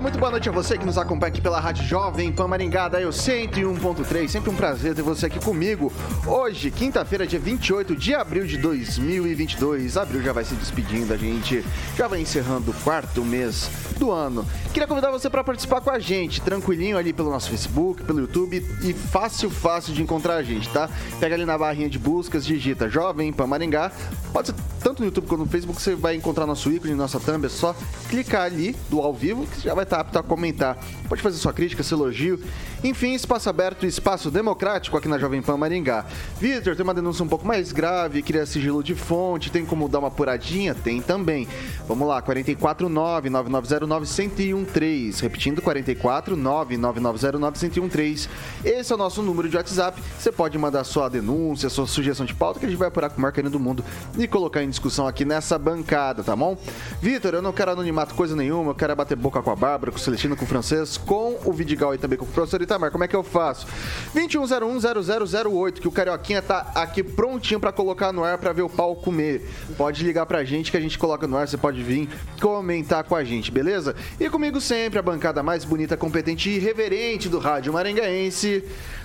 muito boa noite a você que nos acompanha aqui pela Rádio Jovem Pan Maringá, da eu 101.3. Sempre um prazer ter você aqui comigo. Hoje, quinta-feira, dia 28 de abril de 2022. Abril já vai se despedindo, a gente já vai encerrando o quarto mês do ano. Queria convidar você para participar com a gente, tranquilinho ali pelo nosso Facebook, pelo YouTube e fácil, fácil de encontrar a gente, tá? Pega ali na barrinha de buscas, digita Jovem Pan Maringá. Pode ser tanto no YouTube quanto no Facebook, você vai encontrar nosso ícone, nossa thumb, é só clicar ali do ao vivo que já vai estar apto a comentar. Pode fazer sua crítica, seu elogio. Enfim, espaço aberto e espaço democrático aqui na Jovem Pan Maringá. Vitor, tem uma denúncia um pouco mais grave, queria sigilo de fonte, tem como dar uma apuradinha? Tem também. Vamos lá, 449-9909-1013. Repetindo, 449-9909-1013. Esse é o nosso número de WhatsApp. Você pode mandar sua denúncia, sua sugestão de pauta, que a gente vai apurar com o Marcarinho do Mundo e colocar em discussão aqui nessa bancada, tá bom? Vitor, eu não quero anonimato coisa nenhuma, eu quero bater boca com a Bárbara, com o Celestino, com o Francês, com o Vidigal e também com o professor Itamar. Como é que eu faço? 21010008, que o Carioquinha tá aqui prontinho para colocar no ar para ver o pau comer. Pode ligar pra gente que a gente coloca no ar, você pode vir comentar com a gente, beleza? E comigo sempre a bancada mais bonita, competente e reverente do rádio maringaense.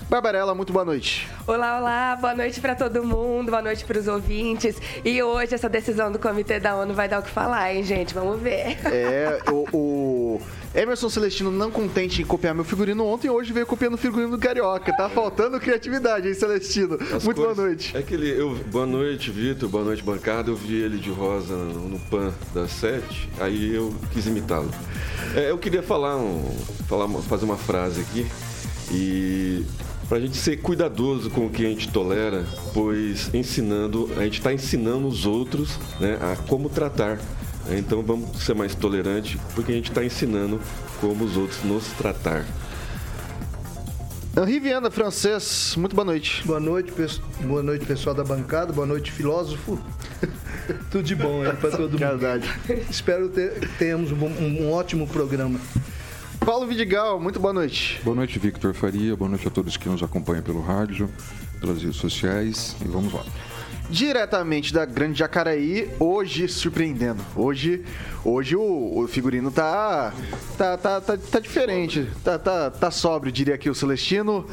Barbarella, muito boa noite. Olá, olá, boa noite para todo mundo, boa noite para os ouvintes. E hoje essa decisão do Comitê da ONU vai dar o que falar, hein, gente? Vamos ver. É, o, o Emerson Celestino não contente em copiar meu figurino ontem, hoje veio copiando o figurino do Carioca. Tá faltando criatividade, hein, Celestino? As muito boa noite. É que ele, eu, boa noite, Vitor, boa noite, bancada. Eu vi ele de rosa no, no PAN das sete, aí eu quis imitá-lo. É, eu queria falar, um, falar, fazer uma frase aqui. E para a gente ser cuidadoso com o que a gente tolera, pois ensinando, a gente está ensinando os outros né, a como tratar. Então vamos ser mais tolerante, porque a gente está ensinando como os outros nos tratar. Henri Viana, francês, muito boa noite. Boa noite, boa noite pessoal da bancada, boa noite filósofo. Tudo de bom aí para todo mundo. Verdade. Espero ter, tenhamos um, um ótimo programa. Paulo Vidigal, muito boa noite. Boa noite, Victor Faria. Boa noite a todos que nos acompanham pelo rádio, pelas redes sociais. E vamos lá. Diretamente da Grande Jacaraí, hoje surpreendendo. Hoje, hoje o, o figurino tá, tá, tá, tá, tá diferente. Tá, tá, tá sóbrio, diria aqui o Celestino.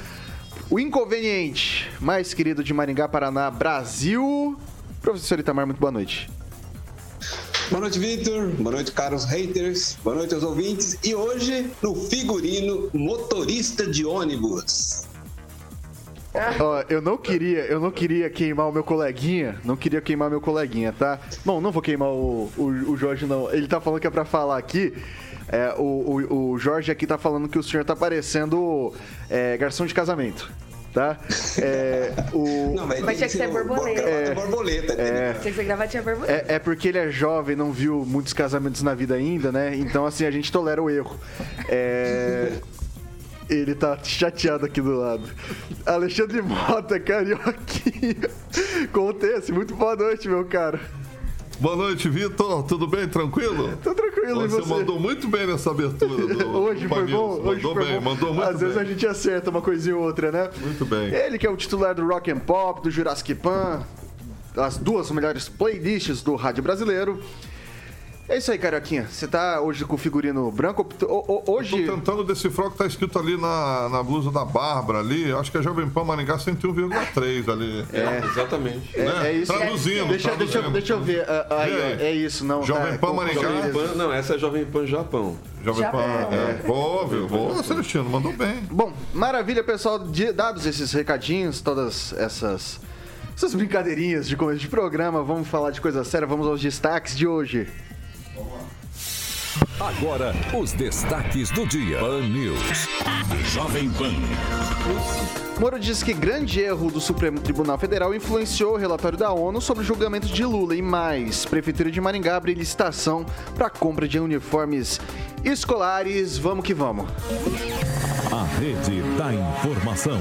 O inconveniente mais querido de Maringá, Paraná, Brasil. Professor Itamar, muito boa noite. Boa noite, Victor. Boa noite, caros haters. Boa noite aos ouvintes. E hoje, no figurino motorista de ônibus. Ó, eu não queria, eu não queria queimar o meu coleguinha, não queria queimar meu coleguinha, tá? Bom, não vou queimar o, o, o Jorge, não. Ele tá falando que é pra falar aqui. É, o, o, o, Jorge aqui tá falando que o senhor tá parecendo é, garçom de casamento tá? É, o... Não, mas, mas tinha que ser borboleta. É, borboleta é, tinha que ser gravatinha borboleta. É, é porque ele é jovem, não viu muitos casamentos na vida ainda, né? Então, assim, a gente tolera o erro. É... Ele tá chateado aqui do lado. Alexandre Mota, carioquinha. Acontece. Muito boa noite, meu cara. Boa noite, Vitor. Tudo bem? Tranquilo? Tô tranquilo, você, você? mandou muito bem nessa abertura. Do, Hoje foi bom? Hoje mandou foi bem, bom. mandou muito Às bem. vezes a gente acerta uma coisinha ou outra, né? Muito bem. Ele que é o titular do Rock and Pop, do Jurassic Pan, as duas melhores playlists do rádio brasileiro. É isso aí, Carioquinha. Você tá hoje com o figurino branco? Hoje. Eu tô tentando decifrar o que tá escrito ali na, na blusa da Bárbara ali. Acho que é Jovem Pan Maringá 101,3 ali. É, exatamente. É, né? é isso. Traduzindo. Deixa, traduzindo. Deixa, deixa eu ver. Uh, aí, é. é isso, não. Jovem tá, Pan Maringá. Jovem Pan, não, essa é Jovem Pan Japão. Jovem Pan. É. Vou, viu? Vou, Celestino, mandou bem. Bom, maravilha, pessoal. Dados esses recadinhos, todas essas essas brincadeirinhas de começo de programa, vamos falar de coisa séria, vamos aos destaques de hoje. Agora, os destaques do dia. Pan News. Jovem Pan. Moro diz que grande erro do Supremo Tribunal Federal influenciou o relatório da ONU sobre o julgamento de Lula e mais. Prefeitura de Maringá abre licitação para compra de uniformes escolares. Vamos que vamos. A rede da informação.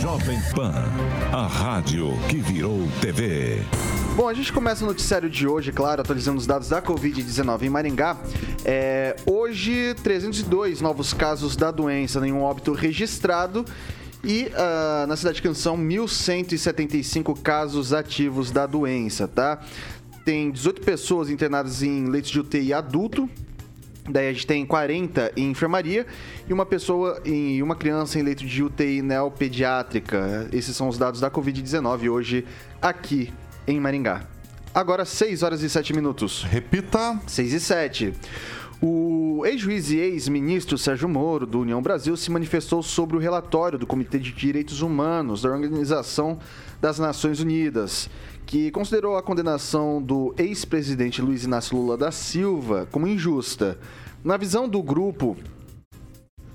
Jovem Pan, a rádio que virou TV. Bom, a gente começa o noticiário de hoje, claro, atualizando os dados da Covid-19 em Maringá. É, hoje, 302 novos casos da doença, nenhum óbito registrado. E uh, na cidade de Canção, 1.175 casos ativos da doença, tá? Tem 18 pessoas internadas em leitos de UTI adulto, Daí a gente tem 40 em enfermaria e uma pessoa e uma criança em leito de UTI neopediátrica. Esses são os dados da Covid-19 hoje aqui em Maringá. Agora 6 horas e 7 minutos. Repita. 6 e 7. O ex-juiz e ex-ministro Sérgio Moro, do União Brasil, se manifestou sobre o relatório do Comitê de Direitos Humanos da Organização das Nações Unidas, que considerou a condenação do ex-presidente Luiz Inácio Lula da Silva como injusta. Na visão do grupo.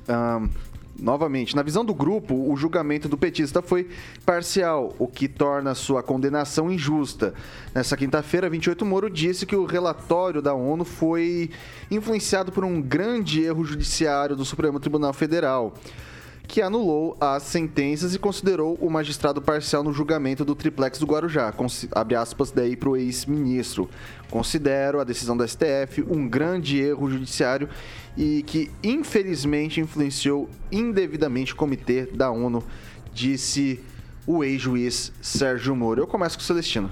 Um, novamente, na visão do grupo, o julgamento do petista foi parcial, o que torna sua condenação injusta. Nessa quinta-feira, 28 Moro disse que o relatório da ONU foi influenciado por um grande erro judiciário do Supremo Tribunal Federal que anulou as sentenças e considerou o magistrado parcial no julgamento do triplex do Guarujá. Abre aspas daí para o ex-ministro. Considero a decisão da STF um grande erro judiciário e que infelizmente influenciou indevidamente o comitê da ONU, disse o ex-juiz Sérgio Moro. Eu começo com o Celestino.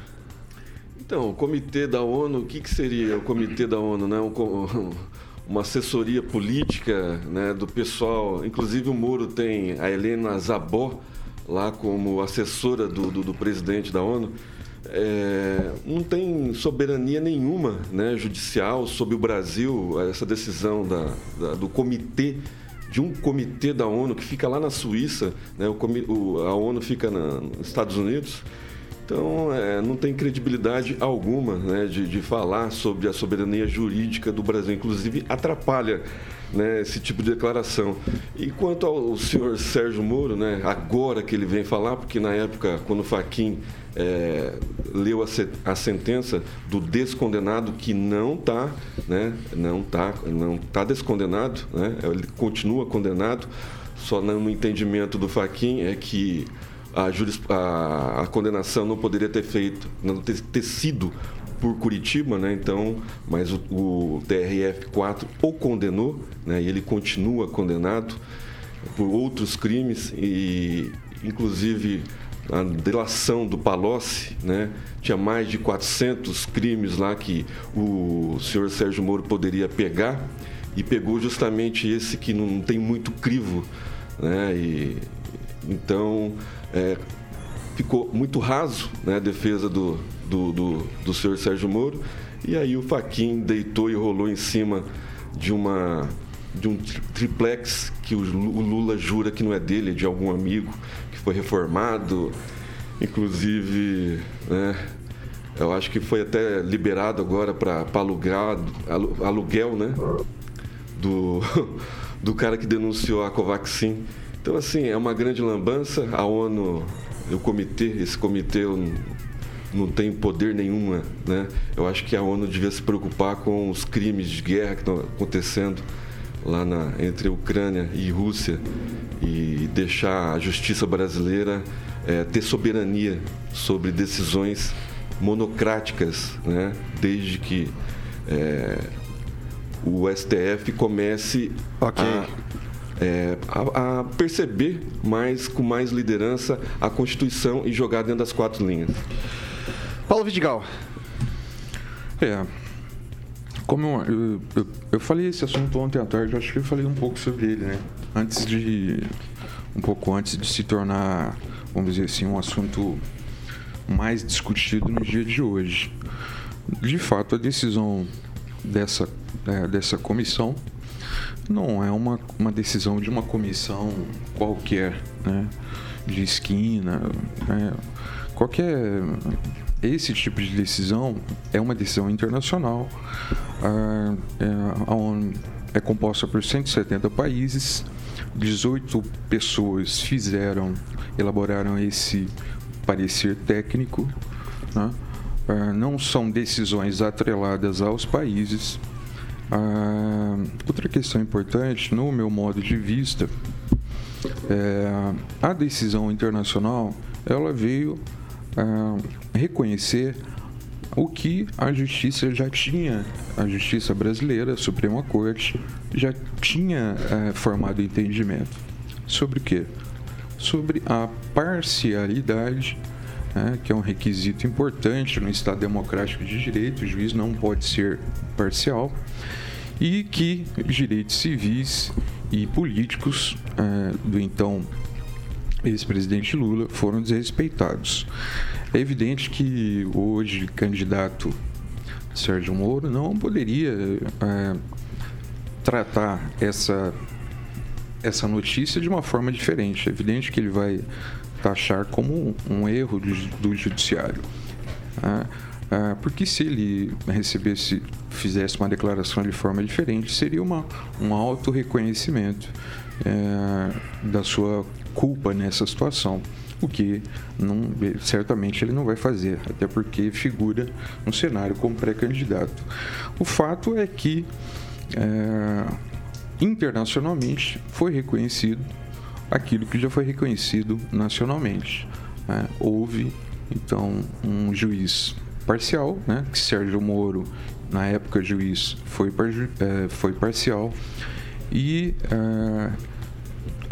Então, o comitê da ONU, o que, que seria o comitê da ONU? Né? Um, um, uma assessoria política né, do pessoal. Inclusive o Moro tem a Helena Zabó lá como assessora do, do, do presidente da ONU. É, não tem soberania nenhuma né, judicial sobre o Brasil, essa decisão da, da, do comitê, de um comitê da ONU que fica lá na Suíça, né, o, o, a ONU fica na, nos Estados Unidos. Então, é, não tem credibilidade alguma né, de, de falar sobre a soberania jurídica do Brasil. Inclusive, atrapalha né, esse tipo de declaração. E quanto ao senhor Sérgio Moro, né, agora que ele vem falar, porque na época, quando o Faquin é, leu a, se, a, sentença do descondenado que não está, né, não está, não tá descondenado, né, ele continua condenado, só no entendimento do Faquin é que a, juris, a, a condenação não poderia ter feito, não ter, ter sido por Curitiba, né? Então, mas o, o TRF4 o condenou, né? E ele continua condenado por outros crimes e, inclusive, a delação do Palocci, né? Tinha mais de 400 crimes lá que o senhor Sérgio Moro poderia pegar e pegou justamente esse que não tem muito crivo, né? E, então, é, ficou muito raso né, a defesa do, do, do, do senhor Sérgio Moro. E aí o Faquin deitou e rolou em cima de uma de um triplex que o Lula jura que não é dele, é de algum amigo que foi reformado. Inclusive, né, eu acho que foi até liberado agora para alugar, aluguel, né? Do, do cara que denunciou a Covaxin. Então, assim, é uma grande lambança. A ONU, o comitê, esse comitê não tem poder nenhuma, né? Eu acho que a ONU devia se preocupar com os crimes de guerra que estão acontecendo lá na, entre Ucrânia e Rússia e deixar a justiça brasileira é, ter soberania sobre decisões monocráticas, né? Desde que é, o STF comece okay. a é, a, a, perceber mais, com mais liderança, a Constituição e jogar dentro das quatro linhas. Paulo Vidigal. É. como eu, eu, eu, eu, falei esse assunto ontem à tarde, acho que eu falei um pouco sobre ele, né? Antes de. Um pouco antes de se tornar, vamos dizer assim, um assunto mais discutido no dia de hoje. De fato, a decisão dessa, é, dessa comissão não é uma, uma decisão de uma comissão qualquer, né? De esquina, né? qualquer esse tipo de decisão é uma decisão internacional. A, é, é composta por 170 países, 18 pessoas fizeram, elaboraram esse parecer técnico. Né? É, não são decisões atreladas aos países. outra questão importante, no meu modo de vista, é, a decisão internacional ela veio reconhecer o que a justiça já tinha, a justiça brasileira, a Suprema Corte, já tinha é, formado entendimento. Sobre o quê? Sobre a parcialidade, né, que é um requisito importante no Estado Democrático de Direito, o juiz não pode ser parcial, e que direitos civis e políticos é, do então ex-presidente Lula foram desrespeitados. É evidente que hoje candidato Sérgio Moro não poderia é, tratar essa essa notícia de uma forma diferente. É evidente que ele vai taxar como um erro do, do judiciário. É, é, porque se ele recebesse, fizesse uma declaração de forma diferente, seria uma, um auto-reconhecimento é, da sua culpa nessa situação, o que não, certamente ele não vai fazer, até porque figura no cenário como pré-candidato. O fato é que é, internacionalmente foi reconhecido aquilo que já foi reconhecido nacionalmente. Né? Houve então um juiz parcial, né? que Sérgio Moro, na época juiz, foi, é, foi parcial e é,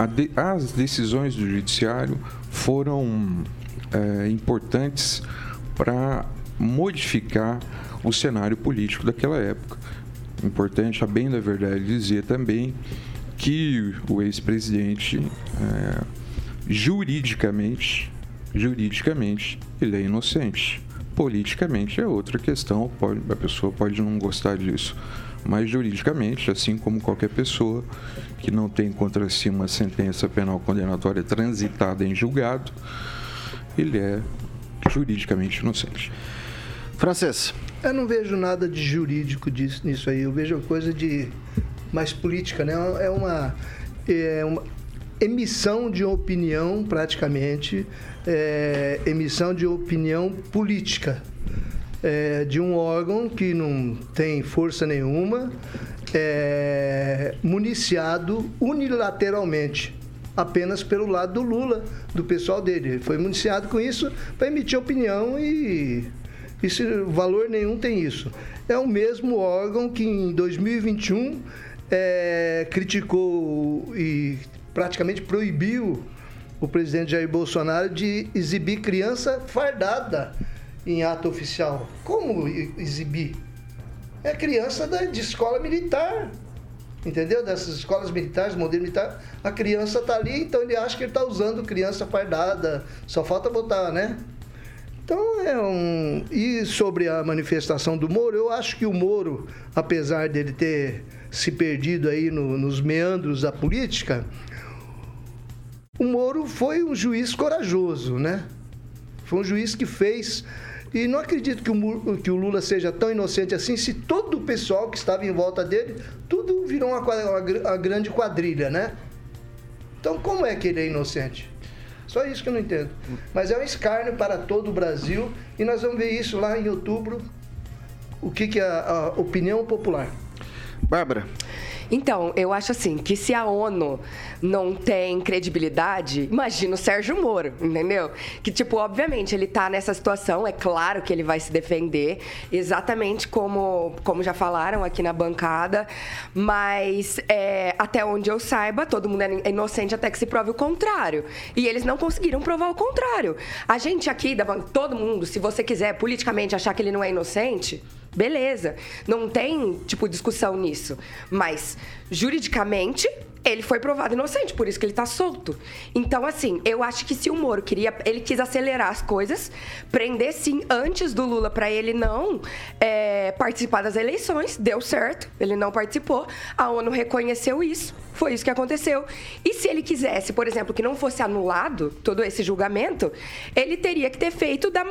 de, as decisões do judiciário foram é, importantes para modificar o cenário político daquela época. Importante, a bem da verdade, dizer também que o ex-presidente, é, juridicamente, juridicamente, ele é inocente. Politicamente é outra questão, pode, a pessoa pode não gostar disso mas juridicamente, assim como qualquer pessoa que não tem contra si uma sentença penal condenatória transitada em julgado, ele é juridicamente inocente. Francês. Eu não vejo nada de jurídico disso, nisso aí. Eu vejo coisa de mais política, né? É uma, é uma emissão de opinião, praticamente, é, emissão de opinião política é, de um órgão que não tem força nenhuma, é, municiado unilateralmente, apenas pelo lado do Lula, do pessoal dele. Ele foi municiado com isso para emitir opinião e esse valor nenhum tem isso. É o mesmo órgão que em 2021 é, criticou e praticamente proibiu o presidente Jair Bolsonaro de exibir criança fardada em ato oficial. Como exibir? É criança de escola militar. Entendeu? Dessas escolas militares, modelo militar, a criança está ali, então ele acha que ele está usando criança fardada. Só falta botar, né? Então é um. E sobre a manifestação do Moro, eu acho que o Moro, apesar dele ter se perdido aí no, nos meandros da política, o Moro foi um juiz corajoso, né? Foi um juiz que fez e não acredito que o, que o Lula seja tão inocente assim, se todo o pessoal que estava em volta dele, tudo virou uma, uma, uma grande quadrilha, né? Então, como é que ele é inocente? Só isso que eu não entendo. Mas é um escárnio para todo o Brasil e nós vamos ver isso lá em outubro, o que, que é a, a opinião popular. Bárbara. Então, eu acho assim, que se a ONU não tem credibilidade, imagina o Sérgio Moro, entendeu? Que, tipo, obviamente, ele tá nessa situação, é claro que ele vai se defender, exatamente como, como já falaram aqui na bancada, mas é, até onde eu saiba, todo mundo é inocente até que se prove o contrário. E eles não conseguiram provar o contrário. A gente aqui, todo mundo, se você quiser politicamente achar que ele não é inocente, Beleza. Não tem, tipo, discussão nisso. Mas, juridicamente, ele foi provado inocente, por isso que ele tá solto. Então, assim, eu acho que se o Moro queria. Ele quis acelerar as coisas, prender sim antes do Lula para ele não é, participar das eleições, deu certo, ele não participou. A ONU reconheceu isso, foi isso que aconteceu. E se ele quisesse, por exemplo, que não fosse anulado todo esse julgamento, ele teria que ter feito da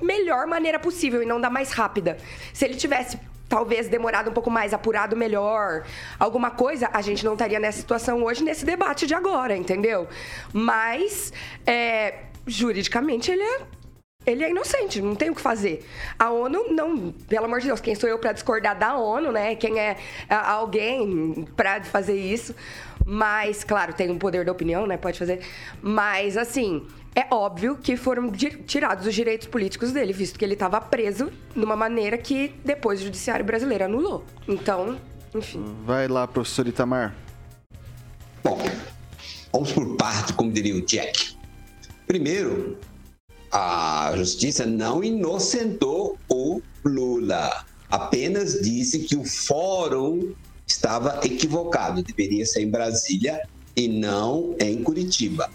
melhor maneira possível e não da mais rápida. Se ele tivesse talvez demorado um pouco mais, apurado melhor, alguma coisa, a gente não estaria nessa situação hoje, nesse debate de agora, entendeu? Mas, é, juridicamente, ele é ele é inocente, não tem o que fazer. A ONU não, pelo amor de Deus, quem sou eu para discordar da ONU, né? Quem é alguém para fazer isso? Mas, claro, tem um poder da opinião, né? Pode fazer. Mas, assim, é óbvio que foram tirados os direitos políticos dele, visto que ele estava preso de uma maneira que depois o judiciário brasileiro anulou. Então, enfim. Vai lá, professor Itamar. Bom, vamos por parte, como diria o Jack. Primeiro, a justiça não inocentou o Lula. Apenas disse que o fórum estava equivocado, deveria ser em Brasília e não em Curitiba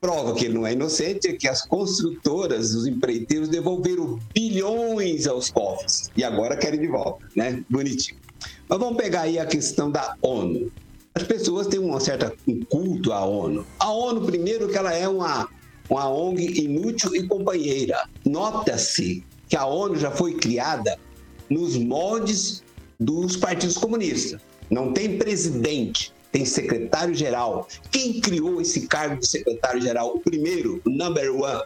prova que ele não é inocente é que as construtoras, os empreiteiros devolveram bilhões aos cofres e agora querem de volta, né? Bonitinho. Mas vamos pegar aí a questão da ONU. As pessoas têm uma certa um culto à ONU. A ONU, primeiro, que ela é uma, uma ONG inútil e companheira. Nota-se que a ONU já foi criada nos moldes dos partidos comunistas. Não tem presidente, tem secretário-geral. Quem criou esse cargo de secretário-geral? O primeiro, o number one,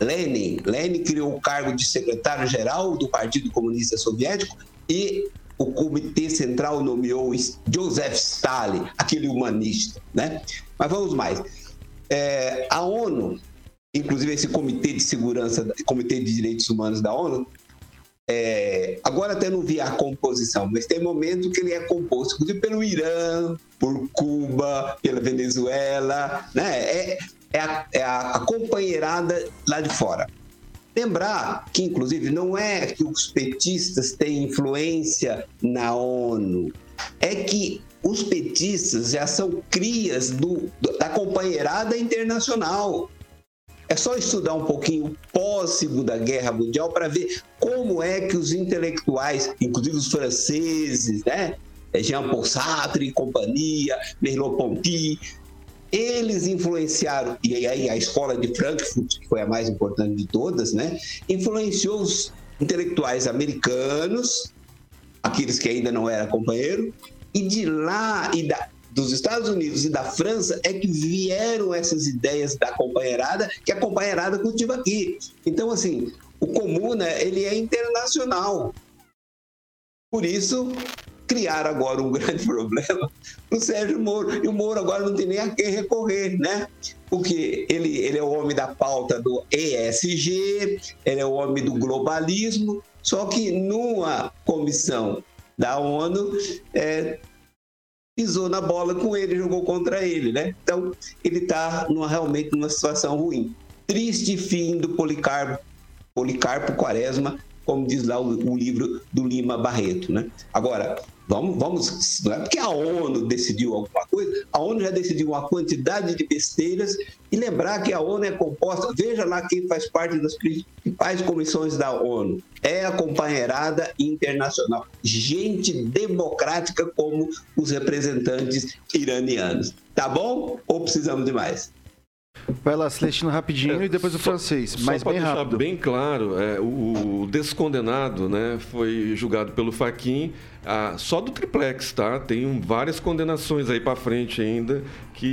Lenin. Lenin criou o cargo de secretário-geral do Partido Comunista Soviético e o Comitê Central nomeou Joseph Stalin, aquele humanista, né? Mas vamos mais. É, a ONU, inclusive esse Comitê de Segurança, Comitê de Direitos Humanos da ONU, é, agora até não vi a composição, mas tem momento que ele é composto, inclusive pelo Irã, por Cuba, pela Venezuela, né? É, é, a, é a companheirada lá de fora. Lembrar que, inclusive, não é que os petistas têm influência na ONU, é que os petistas já são crias do, da companheirada internacional. É só estudar um pouquinho pós-Segunda Guerra Mundial para ver como é que os intelectuais, inclusive os franceses, né? Jean-Paul Sartre e companhia, Merleau-Ponty, eles influenciaram, e aí a escola de Frankfurt, que foi a mais importante de todas, né? Influenciou os intelectuais americanos, aqueles que ainda não eram companheiro, e de lá e da, dos Estados Unidos e da França é que vieram essas ideias da companheirada, que a companheirada cultiva aqui. Então, assim, o comuna, ele é internacional. Por isso, criaram agora um grande problema no Sérgio Moro. E o Moro agora não tem nem a quem recorrer, né? Porque ele, ele é o homem da pauta do ESG, ele é o homem do globalismo, só que numa comissão da ONU, é, pisou na bola com ele, jogou contra ele, né? Então, ele está realmente numa situação ruim. Triste fim do Policarpo, Policarpo Quaresma, como diz lá o, o livro do Lima Barreto, né? Agora, Vamos, vamos, não é porque a ONU decidiu alguma coisa, a ONU já decidiu uma quantidade de besteiras e lembrar que a ONU é composta, veja lá quem faz parte das principais comissões da ONU, é a companheirada internacional, gente democrática como os representantes iranianos. Tá bom? Ou precisamos de mais? Vai lá, Celestino, rapidinho é, e depois o só, francês, mas bem deixar rápido. bem claro, é, o, o, descondenado né, foi julgado pelo Faquin ah, só do triplex, tá? Tem várias condenações aí para frente ainda que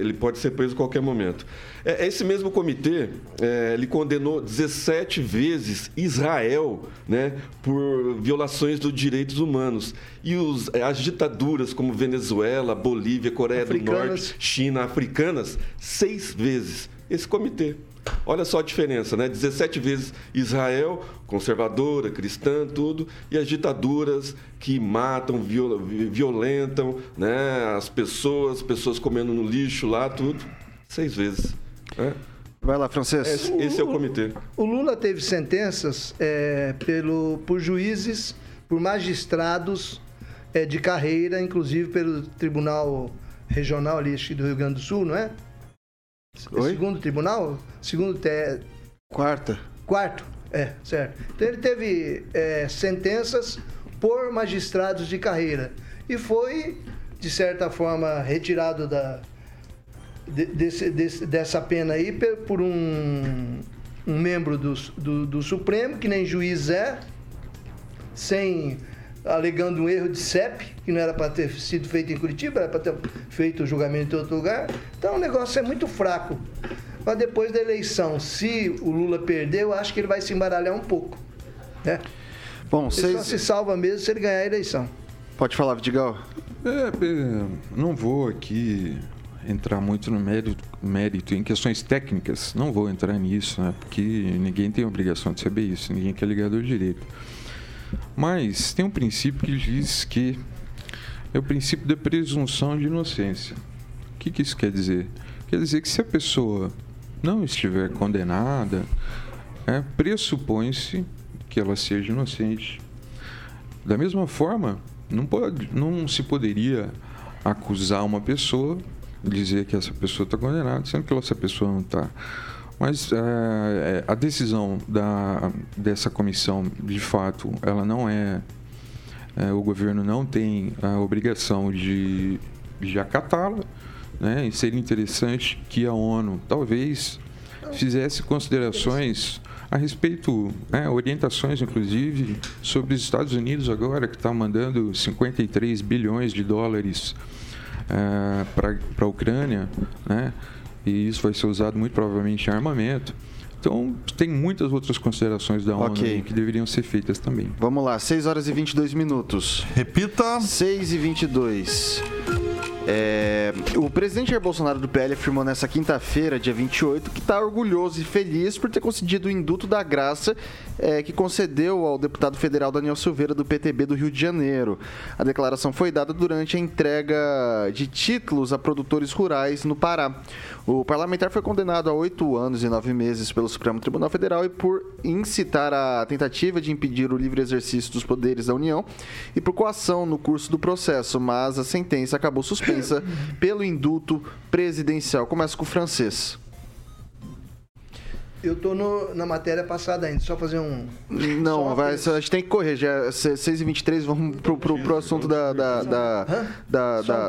ele pode ser preso a qualquer momento. É, esse mesmo comitê, é, ele condenou 17 vezes Israel né, por violações dos direitos humanos. E os, as ditaduras como Venezuela, Bolívia, Coreia africanas. do Norte, China, africanas, seis vezes. Esse comitê. Olha só a diferença, né? 17 vezes Israel, conservadora, cristã, tudo, e as ditaduras que matam, violentam né? as pessoas, pessoas comendo no lixo lá, tudo, seis vezes. Né? Vai lá, francês. Esse, esse é o comitê. O Lula teve sentenças é, pelo, por juízes, por magistrados é, de carreira, inclusive pelo Tribunal Regional ali do Rio Grande do Sul, não é? Oi? Segundo tribunal? Segundo te... Quarta. Quarto, é, certo. Então ele teve é, sentenças por magistrados de carreira e foi, de certa forma, retirado da, desse- desse- dessa pena aí por um, um membro do, do, do Supremo, que nem juiz é, sem alegando um erro de CEP, que não era para ter sido feito em Curitiba, era para ter feito o julgamento em outro lugar. Então o negócio é muito fraco. Mas depois da eleição, se o Lula perder, eu acho que ele vai se embaralhar um pouco. Né? Bom, Ele só vocês. se salva mesmo se ele ganhar a eleição. Pode falar, Vidigal. É, é, não vou aqui entrar muito no mérito, mérito em questões técnicas, não vou entrar nisso, né? Porque ninguém tem obrigação de saber isso, ninguém que é ligado ao direito. Mas tem um princípio que diz que é o princípio da presunção de inocência. O que, que isso quer dizer? Quer dizer que se a pessoa não estiver condenada, é, pressupõe-se que ela seja inocente. Da mesma forma, não, pode, não se poderia acusar uma pessoa, dizer que essa pessoa está condenada, sendo que essa pessoa não está. Mas é, é, a decisão da, dessa comissão, de fato, ela não é, é, O governo não tem a obrigação de, de acatá-la. Né? E seria interessante que a ONU talvez fizesse considerações a respeito, né, orientações inclusive sobre os Estados Unidos agora que está mandando 53 bilhões de dólares para a Ucrânia, né, e isso vai ser usado muito provavelmente em armamento. Então tem muitas outras considerações da ONU Ok. aí que deveriam ser feitas também. Vamos lá, 6 horas e 22 minutos. Repita. 6 e 22. É, o presidente Jair Bolsonaro do PL afirmou nessa quinta-feira, dia 28, que está orgulhoso e feliz por ter concedido o induto da graça é, que concedeu ao deputado federal Daniel Silveira do PTB do Rio de Janeiro. A declaração foi dada durante a entrega de títulos a produtores rurais no Pará. O parlamentar foi condenado a oito anos e nove meses pelo Supremo Tribunal Federal e por incitar a tentativa de impedir o livre exercício dos poderes da União e por coação no curso do processo, mas a sentença acabou suspensa pelo induto presidencial. Começa com o francês. Eu tô no- na matéria passada ainda, só fazer um. Não, vai, a gente tem que correr. Já é 6 e 23 vamos pro, pro, pro assunto da, da, da, da, da, um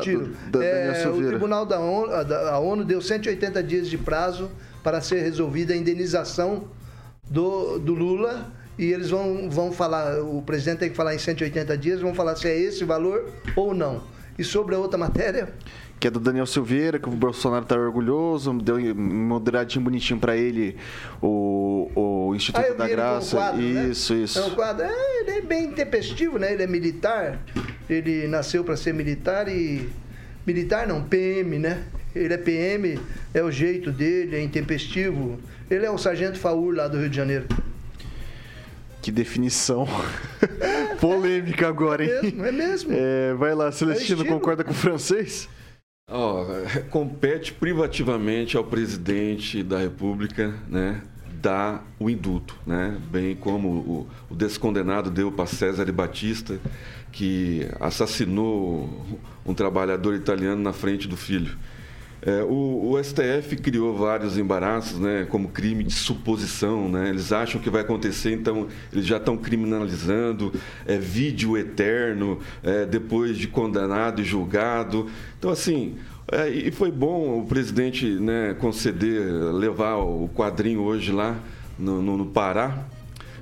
do- da É, o. Tribunal da ONU, a da- ONU deu 180 dias de prazo para ser resolvida a indenização do, do Lula e eles vão, vão falar, o presidente tem que falar em 180 dias, vão falar se é esse o valor ou não. E sobre a outra matéria, que é do Daniel Silveira, que o Bolsonaro tá orgulhoso, deu um moderadinho bonitinho pra ele o, o Instituto Ah, da Graça. quadro, né? isso, isso. É um quadro. É, ele é bem intempestivo, né? Ele é militar. Ele nasceu para ser militar e. Militar não, PM, né? Ele é PM, é o jeito dele, é intempestivo. Ele é o Sargento Faur lá do Rio de Janeiro. Que definição polêmica agora, hein? É mesmo, é mesmo. É, vai lá, Celestino, estilo. concorda com o francês? Ó, compete privativamente ao presidente da República, né, dar o induto, né, bem como o, o descondenado deu para César Batista, que assassinou um trabalhador italiano na frente do filho. É, o, o STF criou vários embaraços, né, como crime de suposição, né? Eles acham que vai acontecer, então eles já estão criminalizando, é, vídeo eterno, é, depois de condenado e julgado. Então, assim, é, e foi bom o presidente né, conceder, levar o quadrinho hoje lá no, no, no Pará,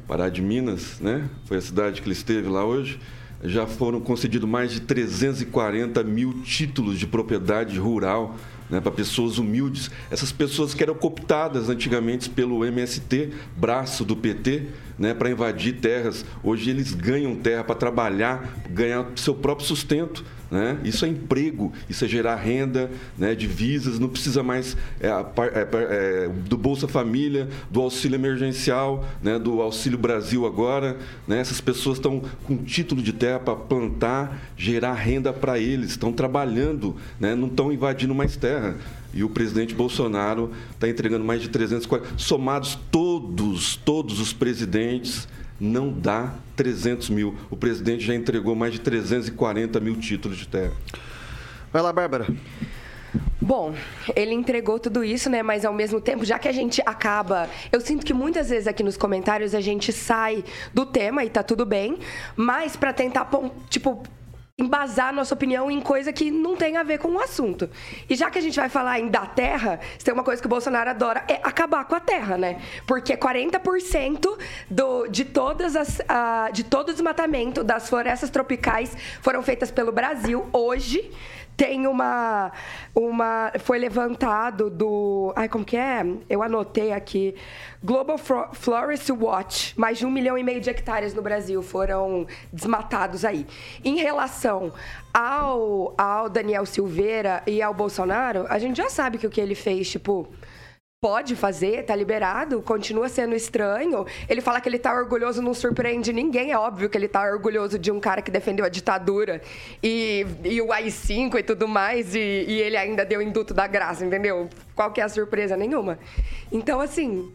Pará de Minas, né? Foi a cidade que ele esteve lá hoje. Já foram concedidos mais de 340 mil títulos de propriedade rural né, para pessoas humildes. Essas pessoas que eram cooptadas antigamente pelo MST, braço do PT, né, para invadir terras. Hoje eles ganham terra para trabalhar, ganhar seu próprio sustento. Né? Isso é emprego, isso é gerar renda, né, divisas, não precisa mais é, é, é, do Bolsa Família, do auxílio emergencial, né, do Auxílio Brasil agora. Né? Essas pessoas estão com título de terra para plantar, gerar renda para eles, estão trabalhando, né? não estão invadindo mais terra. terra e o presidente Bolsonaro está entregando mais de 340. Somados todos, todos os presidentes, não dá 300 mil. O presidente já entregou mais de 340 mil títulos de terra. Vai lá, Bárbara. Bom, ele entregou tudo isso, né? Mas ao mesmo tempo, já que a gente acaba. Eu sinto que muitas vezes aqui nos comentários a gente sai do tema e tá tudo bem, mas para tentar, tipo, embasar nossa opinião em coisa que não tem a ver com o assunto. E já que a gente vai falar em da terra, tem uma coisa que o Bolsonaro adora é acabar com a terra, né? Porque 40% do, de todas as uh, de todo o desmatamento das florestas tropicais foram feitas pelo Brasil hoje tem uma uma foi levantado do ai como que é? Eu anotei aqui. Global Forest Watch mais de um milhão e meio de hectares no Brasil foram desmatados aí. Em relação ao ao Daniel Silveira e ao Bolsonaro a gente já sabe que o que ele fez tipo pode fazer, tá liberado, continua sendo estranho. Ele fala que ele tá orgulhoso, não surpreende ninguém. É óbvio que ele tá orgulhoso de um cara que defendeu a ditadura e, e o AI-5 e tudo mais, e, e ele ainda deu induto da graça, entendeu? Qual que é a surpresa? Nenhuma. Então, assim,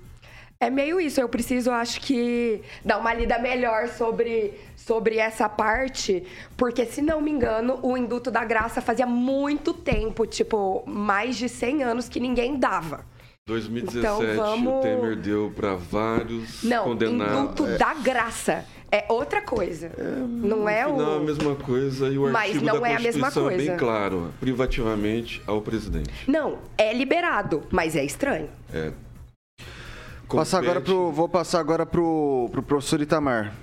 é meio isso. Eu preciso, acho que, dar uma lida melhor sobre, sobre essa parte, porque, se não me engano, o induto da graça fazia muito tempo tipo, mais de 100 anos que ninguém dava. 2017, então, vamos... o Temer deu para vários não, condenados. Indulto é... da graça. É outra coisa. É, não é o. Não é a mesma coisa e o Mas artigo não da é a mesma coisa. é bem claro, privativamente ao presidente. Não, é liberado, mas é estranho. É. Compete... Passar agora pro, vou passar agora pro, pro professor Itamar.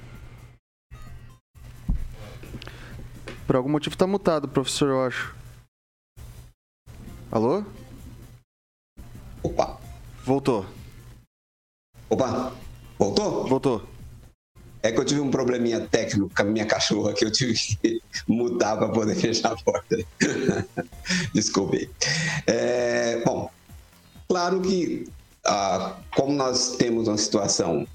Por algum motivo está mutado, professor, eu acho. Alô? Opa. Voltou. Opa. Voltou? Voltou. É que eu tive um probleminha técnico com a minha cachorra que eu tive que mudar para poder fechar a porta. Desculpe. É, bom, claro que ah, como nós temos uma situação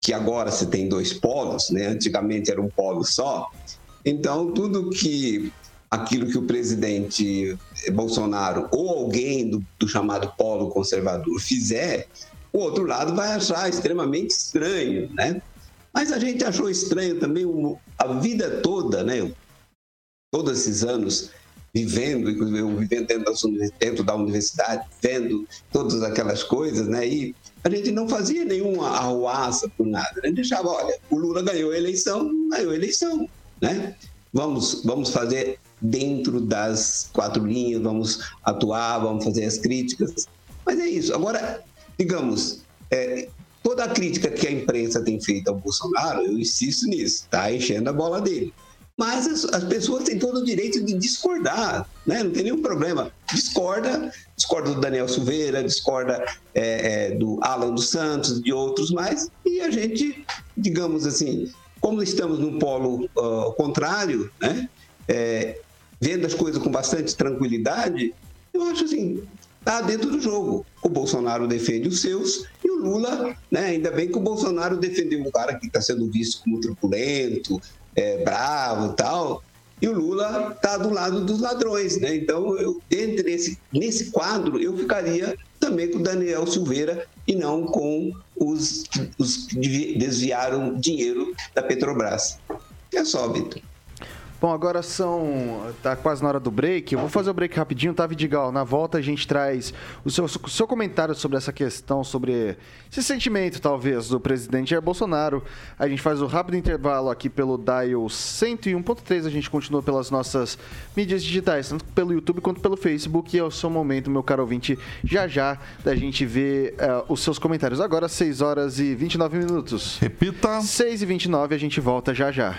que agora se tem dois polos, né? antigamente era um polo só, então tudo que aquilo que o presidente Bolsonaro ou alguém do, do chamado polo conservador fizer, o outro lado vai achar extremamente estranho, né? Mas a gente achou estranho também a vida toda, né? Todos esses anos vivendo, eu vivendo dentro da, universidade, vendo todas aquelas coisas, né? E a gente não fazia nenhuma arruaça por nada. A gente deixava, olha, o Lula ganhou a eleição, ganhou a eleição, né? Vamos, vamos fazer dentro das quatro linhas, vamos atuar, vamos fazer as críticas. Mas é isso. Agora, digamos, é, toda a crítica que a imprensa tem feito ao Bolsonaro, eu insisto nisso, está enchendo a bola dele. Mas as, as, pessoas têm todo o direito de discordar, né? não tem nenhum problema. Discorda, discorda do Daniel Silveira, discorda é, é, do Alan dos Santos, de outros mais, e a gente, digamos assim, como estamos num polo uh, contrário, né? É, vendo as coisas com bastante tranquilidade, eu acho assim, está dentro do jogo. O Bolsonaro defende os seus e o Lula, né, ainda bem que o Bolsonaro defendeu um cara que está sendo visto como truculento, é, bravo e tal, e o Lula está do lado dos ladrões. Né? Então, eu, entre esse, nesse quadro, eu ficaria também com o Daniel Silveira e não com os, os que desviaram dinheiro da Petrobras. É só, Vitor. Bom, agora são. Tá quase na hora do break. Eu vou fazer o break rapidinho, tá, Vidigal? Na volta a gente traz o seu, o seu comentário sobre essa questão, sobre esse sentimento, talvez, do presidente Jair Bolsonaro. A gente faz o um rápido intervalo aqui pelo Dial 101.3. A gente continua pelas nossas mídias digitais, tanto pelo YouTube quanto pelo Facebook. E é o seu momento, meu caro ouvinte, já já, da gente ver uh, os seus comentários. Agora, 6 horas e 29 minutos. Repita. 6 e 29, a gente volta já já.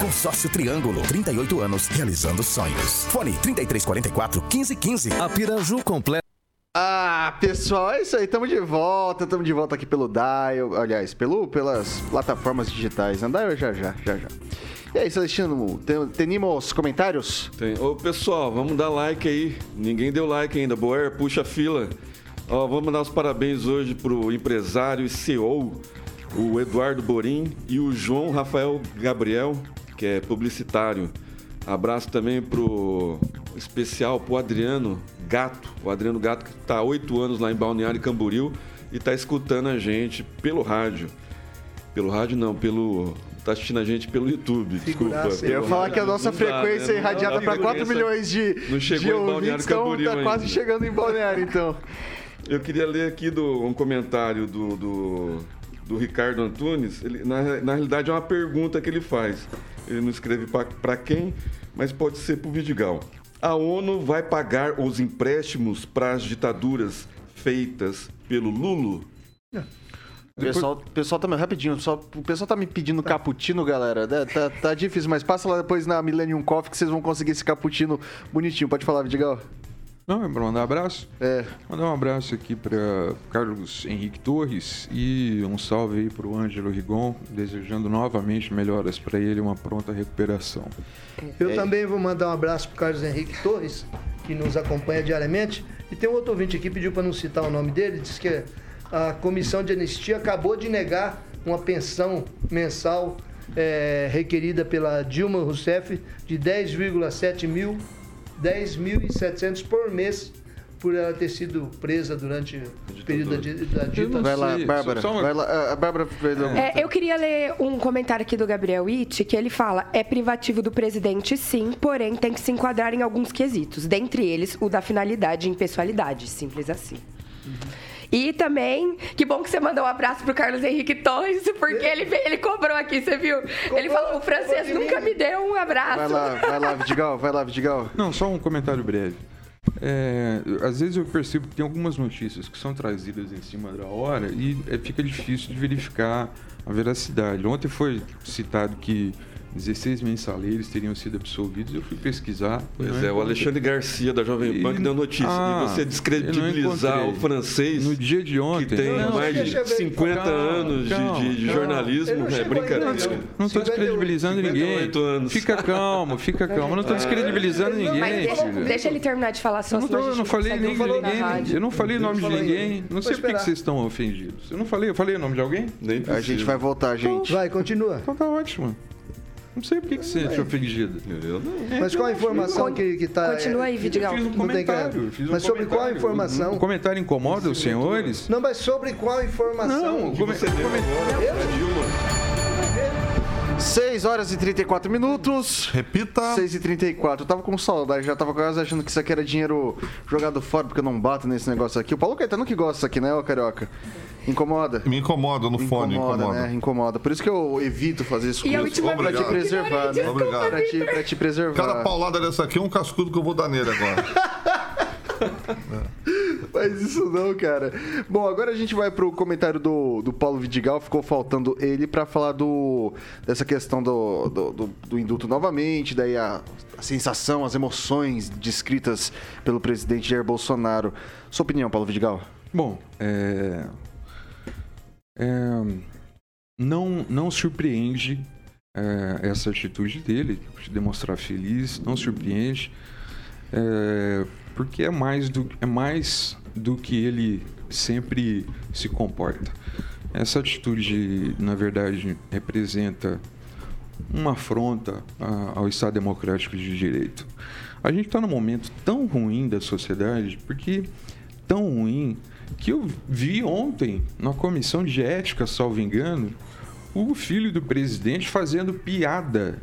Consórcio Triângulo, 38 anos, realizando sonhos. Fone 3344 1515. A Piraju completa. Ah, pessoal, é isso aí. Tamo de volta. Tamo de volta aqui pelo Dial. Aliás, pelo, pelas plataformas digitais. Dial já, já, já, já. E aí, Celestino, tem, temos comentários? Tem. Ô, pessoal, vamos dar like aí. Ninguém deu like ainda. Boer, puxa a fila. Ó, vamos dar os parabéns hoje pro empresário e CEO, o Eduardo Borim e o João Rafael Gabriel, que é publicitário. Abraço também pro especial pro Adriano Gato, o Adriano Gato que está há oito anos lá em Balneário Camboriú e está escutando a gente pelo rádio. Pelo rádio não, pelo tá assistindo a gente pelo YouTube, desculpa. Eu ia falar que a nossa frequência é irradiada para 4 milhões de, não chegou de ouvintes, então tá quase ainda. chegando em Balneário, então. Eu queria ler aqui do, um comentário do, do, do Ricardo Antunes. Ele, na, na realidade, é uma pergunta que ele faz. Ele não escreve para quem, mas pode ser para o Vidigal. A ONU vai pagar os empréstimos para as ditaduras feitas pelo Lulo? O pessoal, pessoal tá, rapidinho, o pessoal, o pessoal tá me pedindo cappuccino, galera. É, Tá, tá difícil, mas passa lá depois na Millennium Coffee que vocês vão conseguir esse cappuccino bonitinho. Pode falar, Vidigal. Não, é pra mandar abraço? É. Mandar um abraço aqui para Carlos Henrique Torres e um salve aí pro Ângelo Rigon, desejando novamente melhoras para ele e uma pronta recuperação. Eu também vou mandar um abraço pro Carlos Henrique Torres, que nos acompanha diariamente. E tem um outro ouvinte aqui, pediu para não citar o nome dele, disse que a comissão de anistia acabou de negar uma pensão mensal eh, requerida pela Dilma Rousseff de 10,7 mil, 10.700 por mês por ela ter sido presa durante o período da, di- da ditadura. Vai lá, Bárbara. Vai lá, a Bárbara um- É, eu queria ler um comentário aqui do Gabriel Witt, que ele fala: é privativo do presidente, sim, porém tem que se enquadrar em alguns quesitos, dentre eles o da finalidade e impessoalidade, simples assim. E também, que bom que você mandou um abraço pro Carlos Henrique Torres, porque ele, ele cobrou aqui, você viu? ele falou: o francês nunca me deu um abraço. Vai lá, vai lá, Vidigal, vai lá, Vidigal. Não, só um comentário breve. É, às vezes eu percebo que tem algumas notícias que são trazidas em cima da hora e é, fica difícil de verificar a veracidade. Ontem foi citado que 16 mensaleiros teriam sido absolvidos. Eu fui pesquisar. Pois não é, o. Alexandre Garcia da Jovem Pan que deu notícia. Ah, e você descredibilizar o francês No dia de ontem. que tem Não, mais de ver. 50 Calma, anos de- calma, de, de calma. jornalismo, é brincadeira. ainda, Não estou 58, descredibilizando ninguém. 58 anos. Fica calmo, fica calmo. Eu não estou descredibilizando ninguém. Mas deixa, deixa ele terminar de falar só, Eu não, tô- não falei nem de ninguém. Eu não falei o nome de ninguém. Não sei por que vocês estão ofendidos. Eu não falei. Eu falei o nome de alguém? Nem A gente vai voltar, gente. Vai, continua. Então tá ótimo. Não sei por que que você se ofendido. Eu não. Mas qual a informação que, que tá... Continua aí, Vidigal. Eu fiz um Não tem que- comentário. fiz um Mas sobre qual informação? O comentário incomoda os senhores? Não, mas sobre qual informação? Não, come- Você deu agora pra Dilma. 6 horas e 34 minutos. Repita. 6 e 34 Eu tava com saudade, já tava quase achando que isso aqui era dinheiro jogado fora, porque eu não bato nesse negócio aqui. O Paulo Caetano que gosta aqui, né, ô Carioca? Incomoda? Me incomoda no fone, Incomoda, incomoda. né? Incomoda. Por isso que eu evito fazer isso E com última pra te preservar, né? Obrigado. Pra te, pra te preservar. Cada paulada dessa aqui é um cascudo que eu vou dar nele agora. Faz isso não, cara. Bom, agora a gente vai pro comentário do, do Paulo Vidigal. Ficou faltando ele pra falar do dessa questão do, do, do- do indulto novamente, daí a, a sensação, as emoções descritas pelo presidente Jair Bolsonaro. Sua opinião, Paulo Vidigal? Bom, é... é, não, não surpreende é, essa atitude dele, de demonstrar feliz, não surpreende, é, porque é mais, do, é mais do que ele sempre se comporta. Essa atitude, na verdade, representa uma afronta ao Estado Democrático de Direito. A gente está num momento tão ruim da sociedade, porque tão ruim que eu vi ontem na comissão de ética, salvo engano, o filho do presidente fazendo piada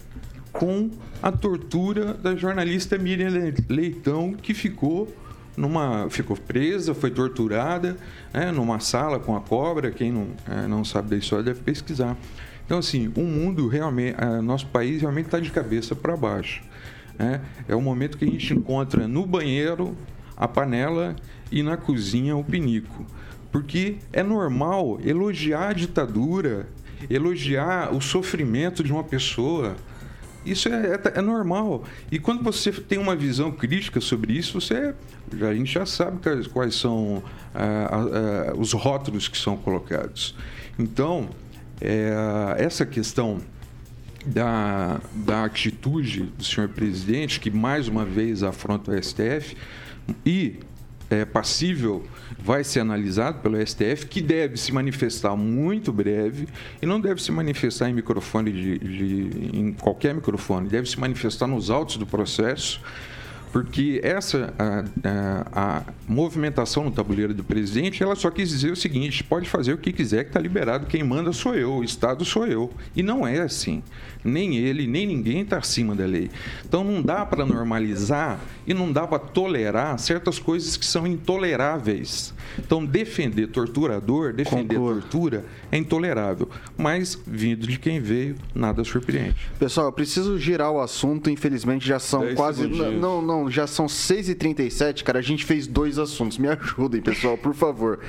com a tortura da jornalista Miriam Leitão, que ficou numa ficou presa, foi torturada, né, numa sala com a cobra. Quem não, é, não sabe da história deve pesquisar. Então, assim, o mundo realmente, é, nosso país realmente está de cabeça para baixo. Né? É o momento que a gente encontra no banheiro a panela e na cozinha o pinico. Porque é normal elogiar a ditadura, elogiar o sofrimento de uma pessoa. Isso é, é, é, normal. E quando você tem uma visão crítica sobre isso, você a gente já sabe quais, quais são ah, ah, os rótulos que são colocados. Então, é, essa questão da, da atitude do senhor presidente, que mais uma vez afronta o STF, e é passível vai ser analisado pelo STF, que deve se manifestar muito breve e não deve se manifestar em microfone de, de em qualquer microfone, deve se manifestar nos autos do processo porque essa a, a, a, movimentação no tabuleiro do presidente, ela só quis dizer o seguinte: pode fazer o que quiser, que está liberado, quem manda sou eu, o Estado sou eu. E não é assim. Nem ele, nem ninguém está acima da lei. Então não dá para normalizar e não dá para tolerar certas coisas que são intoleráveis. Então defender torturador, defender Concordo. tortura é intolerável. Mas vindo de quem veio, nada surpreende. Pessoal, eu preciso girar o assunto, infelizmente já são quase. Não, não, não, já são 6h37, cara. A gente fez dois assuntos. Me ajudem, pessoal, por favor.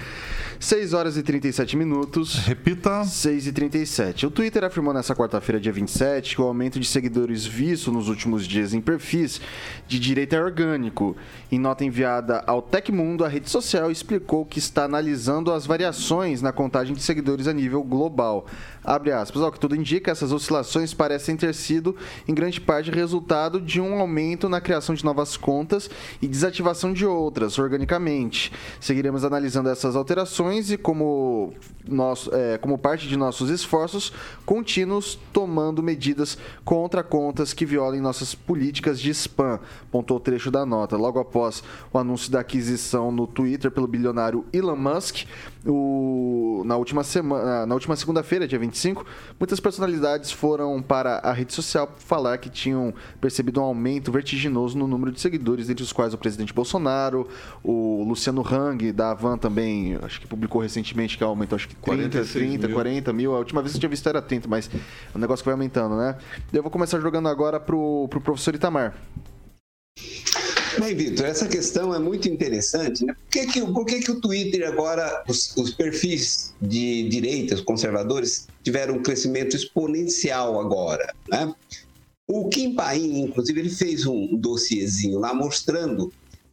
6 horas e 37 minutos. Repita. 6 e 37. O Twitter afirmou nessa quarta-feira, dia 27, que o aumento de seguidores visto nos últimos dias em perfis de direita é orgânico. Em nota enviada ao Tecmundo, a rede social explicou que está analisando as variações na contagem de seguidores a nível global. Abre aspas. Ao que tudo indica, essas oscilações parecem ter sido, em grande parte, resultado de um aumento na criação de novas contas e desativação de outras, organicamente. Seguiremos analisando essas alterações e, como, nosso, é, como parte de nossos esforços contínuos, tomando medidas contra contas que violem nossas políticas de spam, pontou o trecho da nota. Logo após o anúncio da aquisição no Twitter pelo bilionário Elon Musk, o, na última semana, na última segunda-feira, dia 25, muitas personalidades foram para a rede social falar que tinham percebido um aumento vertiginoso no número de seguidores, entre os quais o presidente Bolsonaro, o Luciano Hang da Avan também, acho que publicou recentemente que aumentou acho que 30, 30, mil. 40 mil. A última vez que eu tinha visto era 30, mas é um negócio que vai aumentando, né? Eu vou começar jogando agora pro, pro professor Itamar. Bem, Vitor, essa questão é muito interessante. Né? Por, que, que, por que, que o Twitter agora, os, os perfis de direita, os conservadores, tiveram um crescimento exponencial agora? Né? O Kim Paim, inclusive, ele fez um dossiezinho lá mostrando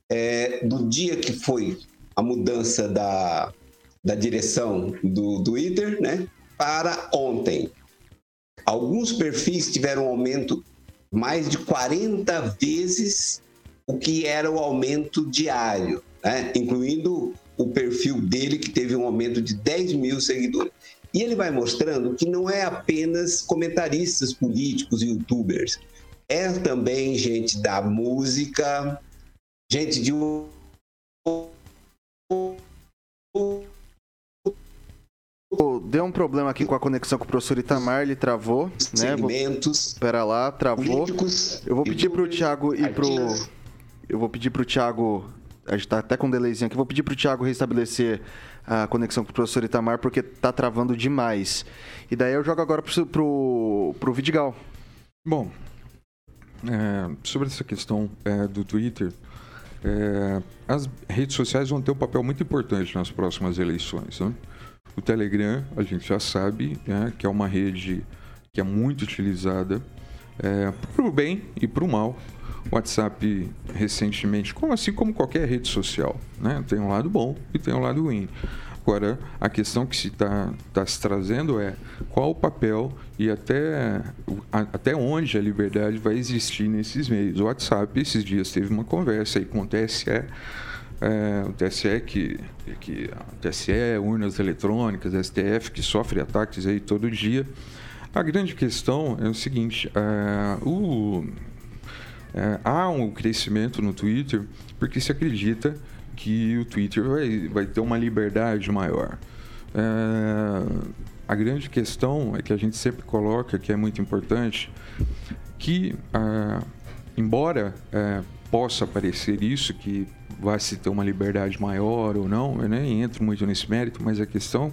é, do dia que foi a mudança da, da direção do, do Twitter né, para ontem. Alguns perfis tiveram um aumento mais de 40 vezes o que era o aumento diário, né? incluindo o perfil dele, que teve um aumento de 10 mil seguidores. E ele vai mostrando que não é apenas comentaristas políticos e youtubers, é também gente da música, gente de Deu um problema aqui com a conexão com o professor Itamar, ele travou. Segmentos. Né? Espera lá, travou. Eu vou pedir para o Thiago ir pro. Eu vou pedir para o Thiago. A gente está até com um delayzinho aqui. Vou pedir para o Thiago restabelecer a conexão com o professor Itamar, porque tá travando demais. E daí eu jogo agora pro, pro Vidigal. Bom, é, sobre essa questão é, do Twitter, é, as redes sociais vão ter um papel muito importante nas próximas eleições. Né? O Telegram, a gente já sabe né, que é uma rede que é muito utilizada é, para o bem e para o mal. WhatsApp recentemente, como assim como qualquer rede social, né? Tem um lado bom e tem um lado ruim. Agora, a questão que se está tá se trazendo é qual o papel e até, até onde a liberdade vai existir nesses meios. O WhatsApp, esses dias, teve uma conversa aí com o TSE, é, o TSE que, que TSE, urnas eletrônicas, STF, que sofre ataques aí todo dia. A grande questão é o seguinte, é, o é, há um crescimento no Twitter porque se acredita que o Twitter vai, vai ter uma liberdade maior. É, a grande questão é que a gente sempre coloca, que é muito importante, que, ah, embora eh, possa parecer isso, que vai se ter uma liberdade maior ou não, eu nem entro muito nesse mérito, mas a questão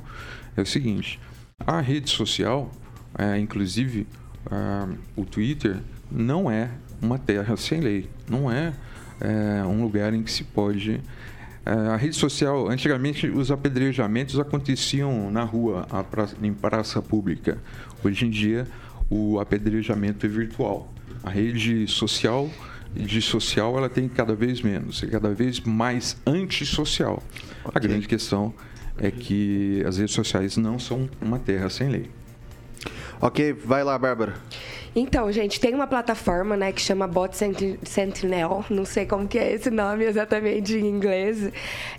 é o seguinte: a rede social, eh, inclusive ah, o Twitter, não é uma terra sem lei, não é eh, um lugar em que se pode é, a rede social, antigamente os apedrejamentos aconteciam na rua, praça- em praça pública. Hoje em dia o apedrejamento é virtual. A rede social de social ela tem cada vez menos, é cada vez mais antissocial. A grande questão é que as redes sociais não são uma terra sem lei. Ok, vai lá, Bárbara. Então, gente, tem uma plataforma, né, que chama Bot Senti- Sentinel, não sei como que é esse nome exatamente em inglês.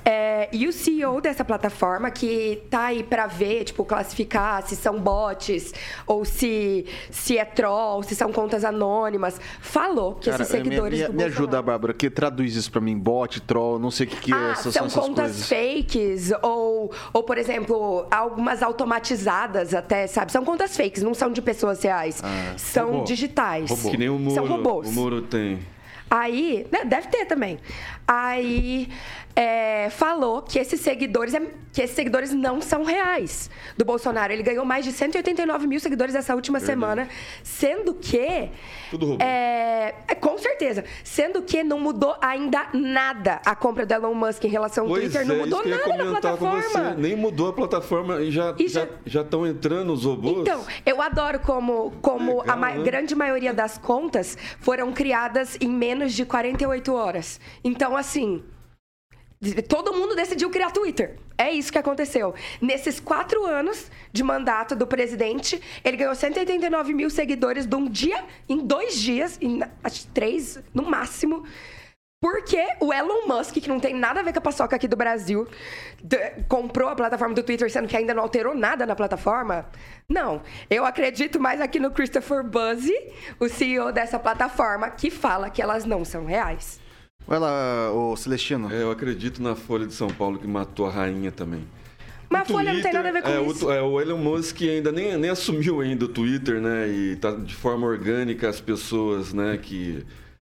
É, e o CEO dessa plataforma, que tá aí para ver, tipo, classificar se são bots ou se, se é troll, se são contas anônimas, falou que Cara, esses seguidores me, do me, me Bolsonaro- ajuda, Bárbara, que traduz isso pra mim. Bot, troll, não sei o que, que Ah, essas, são são essas contas coisas. fakes ou, ou, por exemplo, algumas automatizadas até, sabe? São contas fakes, não são de pessoas reais. são Robô. digitais. Que nem o Moro, São robôs. o Moro tem. Aí, né, deve ter também. Aí é, falou que esses seguidores, é- que esses seguidores não são reais do Bolsonaro. Ele ganhou mais de 189 mil seguidores essa última semana, sendo que Tudo robô. é, é, com certeza, sendo que não mudou ainda nada a compra do Elon Musk em relação ao Pois Twitter, é, não mudou nada na plataforma. Nem mudou a plataforma e já E já estão entrando os robôs. Então, eu adoro como, como Legal, a ma- né? grande maioria das contas foram criadas em menos de 48 horas. Então, assim, de- todo mundo decidiu criar Twitter. É isso que aconteceu. Nesses quatro anos de mandato do presidente, ele ganhou 189 mil seguidores de um dia, em dois dias, em três no máximo. Porque o Elon Musk, que não tem nada a ver com a paçoca aqui do Brasil, comprou a plataforma do Twitter, sendo que ainda não alterou nada na plataforma? Não. Eu acredito mais aqui no Christopher Buzzi, o CEO dessa plataforma, que fala que elas não são reais. Vai lá, ô Celestino. É, eu acredito na Folha de São Paulo que matou a rainha também. Mas a O Folha não tem nada a ver com é, o isso. tu- é, o Elon Musk ainda nem, nem assumiu ainda o Twitter, né? E tá de forma orgânica as pessoas, né? Que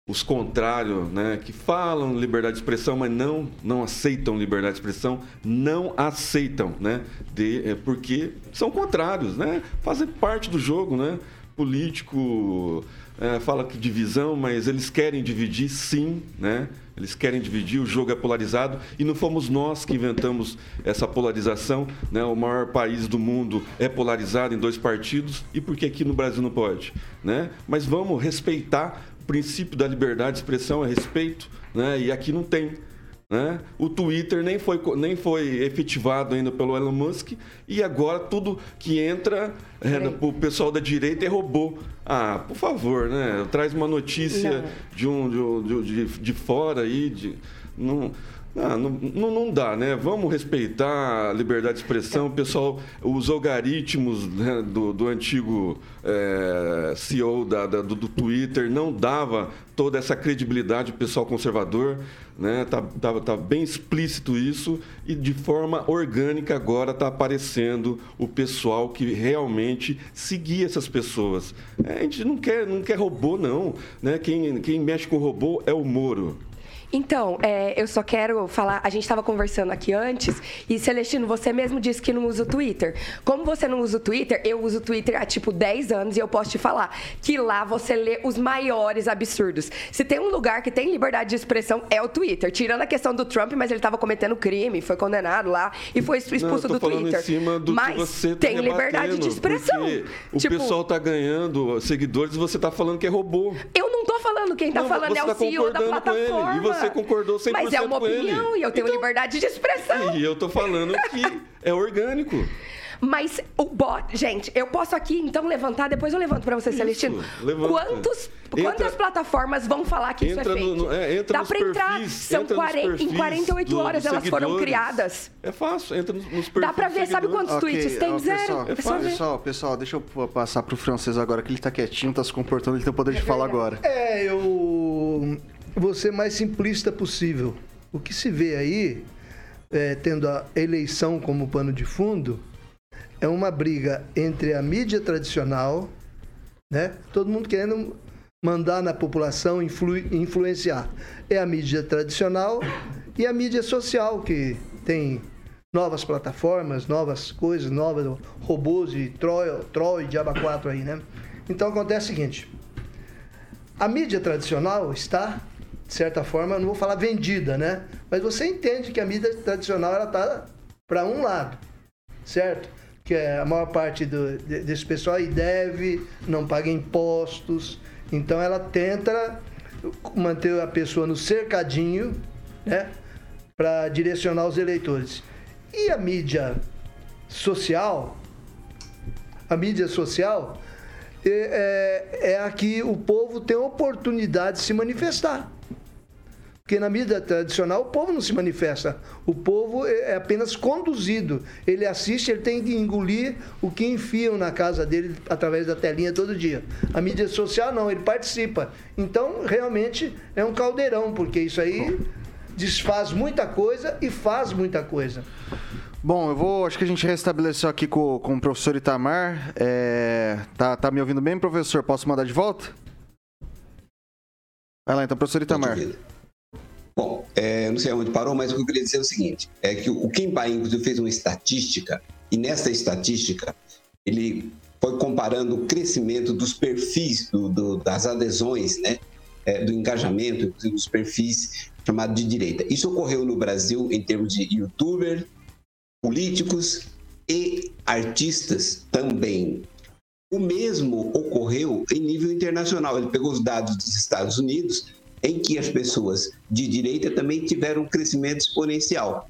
os contrários, né? Que falam liberdade de expressão, mas não não aceitam liberdade de expressão, não aceitam, né? De, é, porque são contrários, né? Fazem parte do jogo, né? Político é, fala que divisão, mas eles querem dividir, sim, né? Eles querem dividir, o jogo é polarizado e não fomos nós que inventamos essa polarização. Né? O maior país do mundo é polarizado em dois partidos e por que aqui no Brasil não pode? Né? Mas vamos respeitar o princípio da liberdade de expressão, é respeito, né? e aqui não tem. Né? O Twitter nem foi, nem foi efetivado ainda pelo Elon Musk e agora tudo que entra é, o pessoal da direita é robô. Ah, por favor, né? Traz uma notícia de um de, de, de fora aí, de, não, ah, não, não, dá, né? Vamos respeitar a liberdade de expressão. O pessoal, os algoritmos né, do, do antigo eh, CEO da, da- do, do Twitter não dava toda essa credibilidade ao pessoal conservador, né? Tá, tá, tá bem explícito isso e de forma orgânica agora está aparecendo o pessoal que realmente seguia essas pessoas. É, a gente não quer, não quer robô, não. Né? Quem, quem mexe com robô é o Moro. Então, é, eu só quero falar. A gente estava conversando aqui antes, e Celestino, você mesmo disse que não usa o Twitter. Como você não usa o Twitter, eu uso o Twitter há tipo 10 anos e eu posso te falar que lá você lê os maiores absurdos. Se tem um lugar que tem liberdade de expressão, é o Twitter. Tirando a questão do Trump, mas ele estava cometendo crime, foi condenado lá e foi expulso Não, do Twitter. em cima do mas que você tá tem liberdade de expressão. porque O Tipo, pessoal tá ganhando seguidores e você tá falando que é robô. Eu não falando, quem tá Não, falando é o tá CEO da ele, e plataforma. você concordou 100% Mas é uma opinião e eu tenho liberdade de expressão. E eu tô falando que é orgânico. Mas o bot, gente, eu posso aqui então levantar, depois eu levanto pra você, Celestino. levanta. Quantos, Entra- quantas plataformas vão falar que isso é Entra fake? no- é, entra Dá nos pra entrar, são entra nos 40, em perfis 48 do- horas elas foram criadas. É fácil, entra nos, nos perfis. Dá pra dos ver, sabe quantos tweets? Tem ó, zero. Pessoal, É só ver. pessoal, pessoal, deixa eu passar pro francês agora, que ele tá quietinho, tá se comportando, ele tem o poder de falar agora. É, eu vou ser mais simplista possível. O que se vê aí, é, tendo a eleição como pano de fundo, é uma briga entre a mídia tradicional, né? Todo mundo querendo mandar na população, influ, influenciar. É a mídia tradicional e a mídia social, que tem novas plataformas, novas coisas, novos robôs e Troll, Troll e Diaba 4 aí, né? Então acontece o seguinte: a mídia tradicional está, de certa forma, não vou falar vendida, né? Mas você entende que a mídia tradicional ela está para um lado, certo? Que é a maior parte do, desse pessoal aí deve, não paga impostos, então ela tenta manter a pessoa no cercadinho, né? Para direcionar os eleitores. E a mídia social, a mídia social é, é, é a que o povo tem oportunidade de se manifestar. Porque na mídia tradicional o povo não se manifesta. O povo é, é apenas conduzido. Ele assiste, ele tem que engolir o que enfiam na casa dele através da telinha todo dia. A mídia social não, ele participa. Então, realmente é um caldeirão, porque isso aí desfaz muita coisa e faz muita coisa. Bom, eu vou. Acho que a gente restabeleceu aqui com, com o professor Itamar. É, tá, tá me ouvindo bem, professor? Posso mandar de volta? Vai lá então, professor Itamar. Bom, é, não sei onde parou, mas o que eu queria dizer é o seguinte: é que o Kim Paim, inclusive, fez uma estatística, e nessa estatística ele foi comparando o crescimento dos perfis, do, do, das adesões, né? É, do engajamento, inclusive dos perfis chamados de direita. Isso ocorreu no Brasil em termos de youtuber, políticos e artistas também. O mesmo ocorreu em nível internacional. Ele pegou os dados dos Estados Unidos, em que as pessoas de direita também tiveram um crescimento exponencial.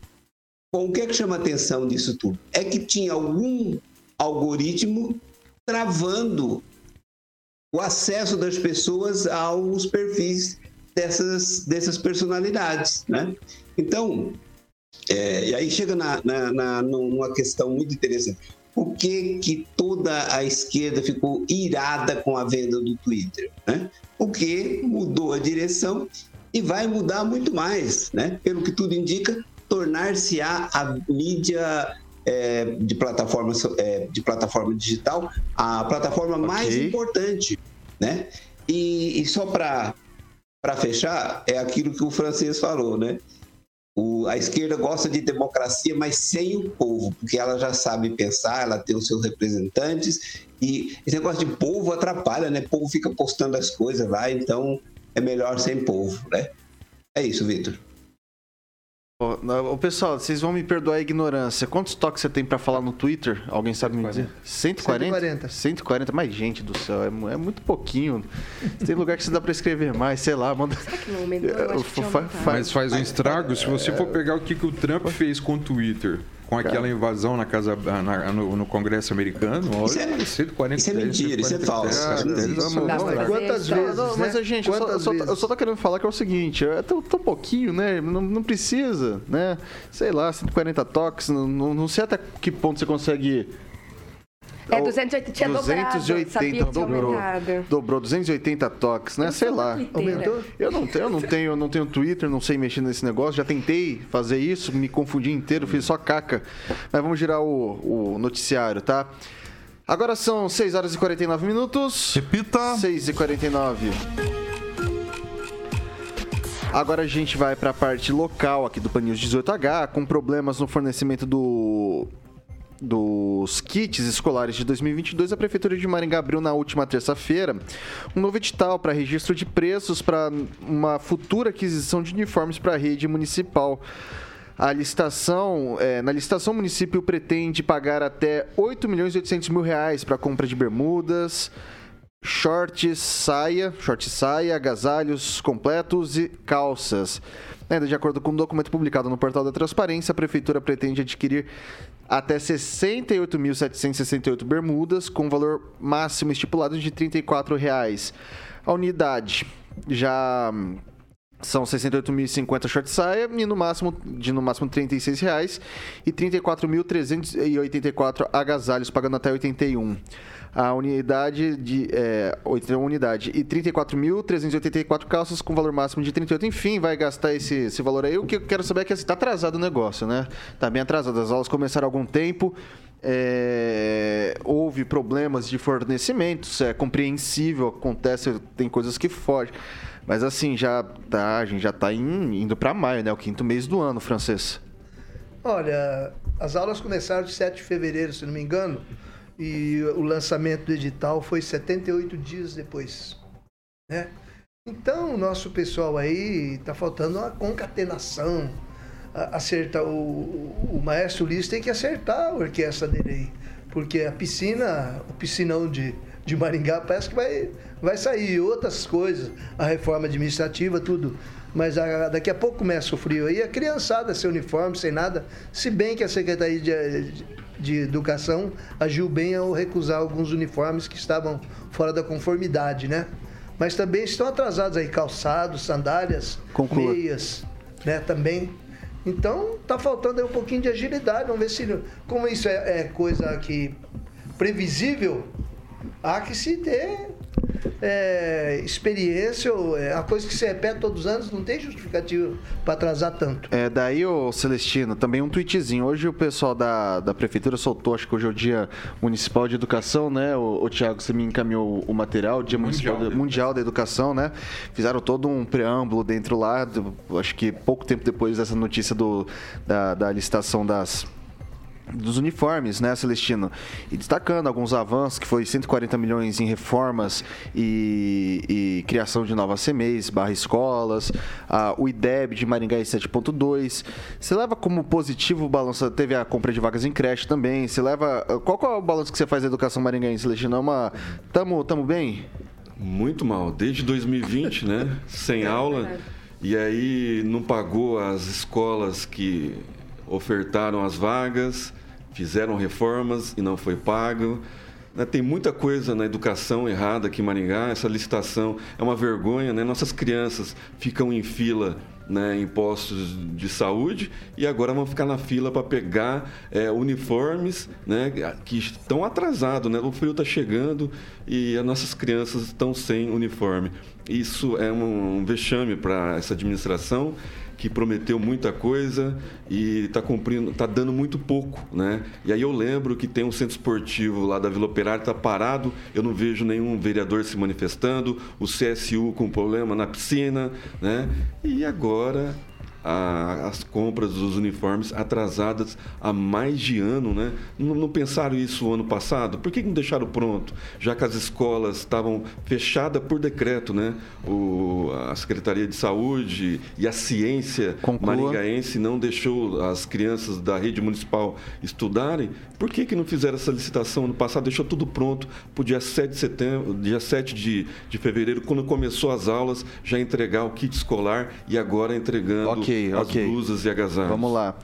Bom, o que é que chama atenção disso tudo? É que tinha algum algoritmo travando o acesso das pessoas aos perfis dessas, dessas personalidades, né? Então, é, e aí chega na, na, na, numa questão muito interessante. Por que, que toda a esquerda ficou irada com a venda do Twitter? Né? Porque mudou a direção e vai mudar muito mais. Né? Pelo que tudo indica, tornar-se-á a mídia é, de, plataforma, é, de plataforma digital a plataforma okay. mais importante. Né? E, e só para fechar, é aquilo que o francês falou, né? O, a esquerda gosta de democracia, mas sem o povo, porque ela já sabe pensar, ela tem os seus representantes, e esse negócio de povo atrapalha, né? O povo fica postando as coisas lá, então é melhor sem povo, né? É isso, Vitor. O pessoal, vocês vão me perdoar a ignorância. Quantos toques você tem para falar no Twitter? Alguém sabe 140. me dizer? 140? 140. 140, mas gente do céu, é, é muito pouquinho. Tem lugar que você dá para escrever mais, sei lá, manda. Será que não aumentou? Mas faz um estrago. Se você for pegar o que, que o Trump fez com o Twitter, com aquela invasão na casa na, no, no, Congresso americano, olha, isso é, 140 Isso é mentira, isso é falso. Quantas vezes? Não, mas, né? gente, eu só, eu, só, eu só, tô querendo falar que é o seguinte: é tão, tão pouquinho, né? Não, não, precisa, né? Sei lá, 140 toques, não, não sei até que ponto você consegue é, 280 tinha 280 dobrado, dobrou. Dobrou 280 toques, né? Sei lá. Aumentou? Eu não tenho, eu não tenho, eu não tenho Twitter, não sei mexer nesse negócio. Já tentei fazer isso, me confundi inteiro, fiz só caca. Mas vamos girar o, o noticiário, tá? Agora são 6 horas e 49 minutos. Repita. 6 e 49. Agora a gente vai para a parte local aqui do Pan 18H, com problemas no fornecimento do dos kits escolares de 2022, a Prefeitura de Maringá abriu na última terça-feira um novo edital para registro de preços para uma futura aquisição de uniformes para a rede municipal. A licitação, é, na licitação, o município pretende pagar até 8 milhões e 800 mil reais para a compra de bermudas, shorts, saia, short saia, agasalhos completos e calças. Ainda de acordo com um documento publicado no portal da Transparência, a Prefeitura pretende adquirir até 68.768 bermudas, com valor máximo estipulado de 34 reais. A unidade já são 68.050 short saia e no máximo de no máximo 36 reais e 34.384 agasalhos pagando até 81 a unidade de é, unidade e 34.384 calças com valor máximo de 38. Enfim, vai gastar esse, esse valor aí. O que eu quero saber é que está atrasado o negócio, né? Está bem atrasado. As aulas começaram há algum tempo. é, houve problemas de fornecimentos, é compreensível, acontece, tem coisas que fogem. Mas assim, já tá, a gente já está indo para maio, né? O quinto mês do ano, francês. Olha, as aulas começaram de 7 de fevereiro, se não me engano, e o lançamento do edital foi 78 dias depois, né? Então, o nosso pessoal aí está faltando uma concatenação, acertar o, o maestro Ulisses tem que acertar a orquestra dele aí, porque a piscina, o piscinão de, de Maringá parece que vai, vai sair outras coisas, a reforma administrativa, tudo. Mas a, daqui a pouco começa o frio aí, a criançada sem uniforme, sem nada, se bem que a Secretaria de, de, de Educação agiu bem ao recusar alguns uniformes que estavam fora da conformidade, né? Mas também estão atrasados aí calçados, sandálias, Conclua. meias, né? Também então, tá faltando aí um pouquinho de agilidade. Vamos ver se. Como isso é, é coisa que previsível, há que se ter é, experiência, ou é a coisa que se repete todos os anos, não tem justificativo para atrasar tanto. É, daí, ô Celestino, também um tweetzinho. Hoje o pessoal da, da prefeitura soltou, acho que hoje é o dia municipal de educação, né? O, o Tiago, você me encaminhou o material, o dia mundial, municipal, mundial da educação, né? Fizeram todo um preâmbulo dentro lá, acho que pouco tempo depois dessa notícia do, da, da licitação das dos uniformes, né, Celestino? E destacando alguns avanços, que foi 140 milhões em reformas e, e criação de novas CMEs, barra escolas, a, o IDEB de Maringá em 7.2. Você leva como positivo o balanço, teve a compra de vagas em creche também, você leva... Qual, qual é o balanço que você faz da educação maringaense, Celestino? É uma... Tamo, tamo bem? Muito mal. Desde 2020, né? Sem aula. E aí não pagou as escolas que ofertaram as vagas, fizeram reformas e não foi pago. Né, tem muita coisa na educação errada aqui em Maringá. Essa licitação é uma vergonha. Né? Nossas crianças ficam em fila né, em postos de saúde e agora vão ficar na fila para pegar é, uniformes né, que estão atrasados. Né? O frio está chegando e as nossas crianças estão sem uniforme. Isso é um, um vexame para essa administração que prometeu muita coisa e está cumprindo, está dando muito pouco, né? E aí eu lembro que tem um centro esportivo lá da Vila Operária está parado, eu não vejo nenhum vereador se manifestando, o CSU com problema na piscina, né? E agora a, as compras dos uniformes atrasadas há mais de ano, né? Não, não, pensaram isso ano passado? Por que não deixaram pronto? Já que as escolas estavam fechadas por decreto, né? O, a Secretaria de Saúde e a ciência Conclua. maringaense não deixou as crianças da rede municipal estudarem. Por que, que não fizeram essa licitação ano passado? Deixou tudo pronto para o dia 7 de setembro, dia 7 de, de fevereiro, quando começou as aulas, já entregar o kit escolar e agora entregando okay, as okay. blusas e agasalhos. Vamos lá.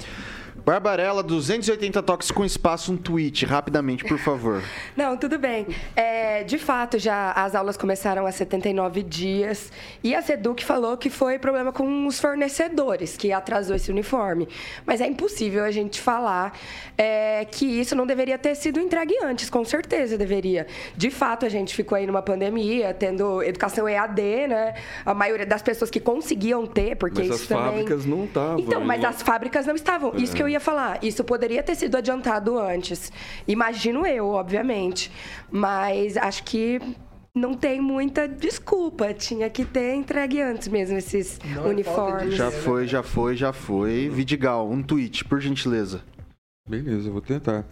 Barbarella, 280 toques com espaço, um tweet, rapidamente, por favor. Não, tudo bem. É, de fato, já as aulas começaram há 79 dias e a Seduc falou que foi problema com os fornecedores, que atrasou esse uniforme. Mas é impossível a gente falar é, que isso não deveria ter sido entregue antes, com certeza deveria. De fato, a gente ficou aí numa pandemia, tendo educação EAD, né? A maioria das pessoas que conseguiam ter, porque mas isso as também... fábricas não estavam. Então, mas as fábricas não estavam. Isso que eu ia falar. Isso poderia ter sido adiantado antes. Imagino eu, obviamente. Mas acho que não tem muita desculpa. Tinha que ter entregue antes mesmo esses Não é uniformes. Já foi, já foi, já foi. Vidigal, um tweet, por gentileza. Beleza, eu vou tentar.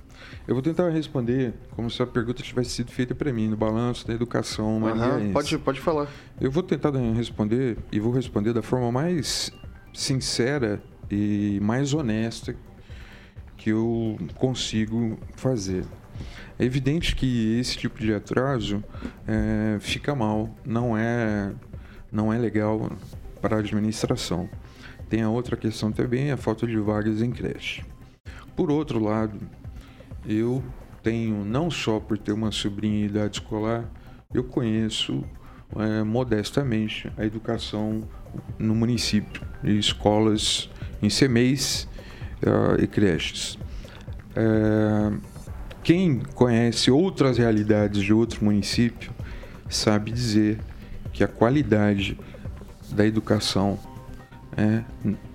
Eu vou tentar responder como se a pergunta tivesse sido feita para mim, no balanço da educação maringaense. pode, pode falar. Eu vou tentar responder e vou responder da forma mais sincera e mais honesta que eu consigo fazer. É evidente que esse tipo de atraso é, fica mal, não é, não é legal para a administração. Tem a outra questão também, a falta de vagas em creche. Por outro lado, eu tenho, não só por ter uma sobrinha em idade escolar, eu conheço é, modestamente a educação no município, escolas em CMEs uh, e creches. É, quem conhece outras realidades de outro município sabe dizer que a qualidade da educação é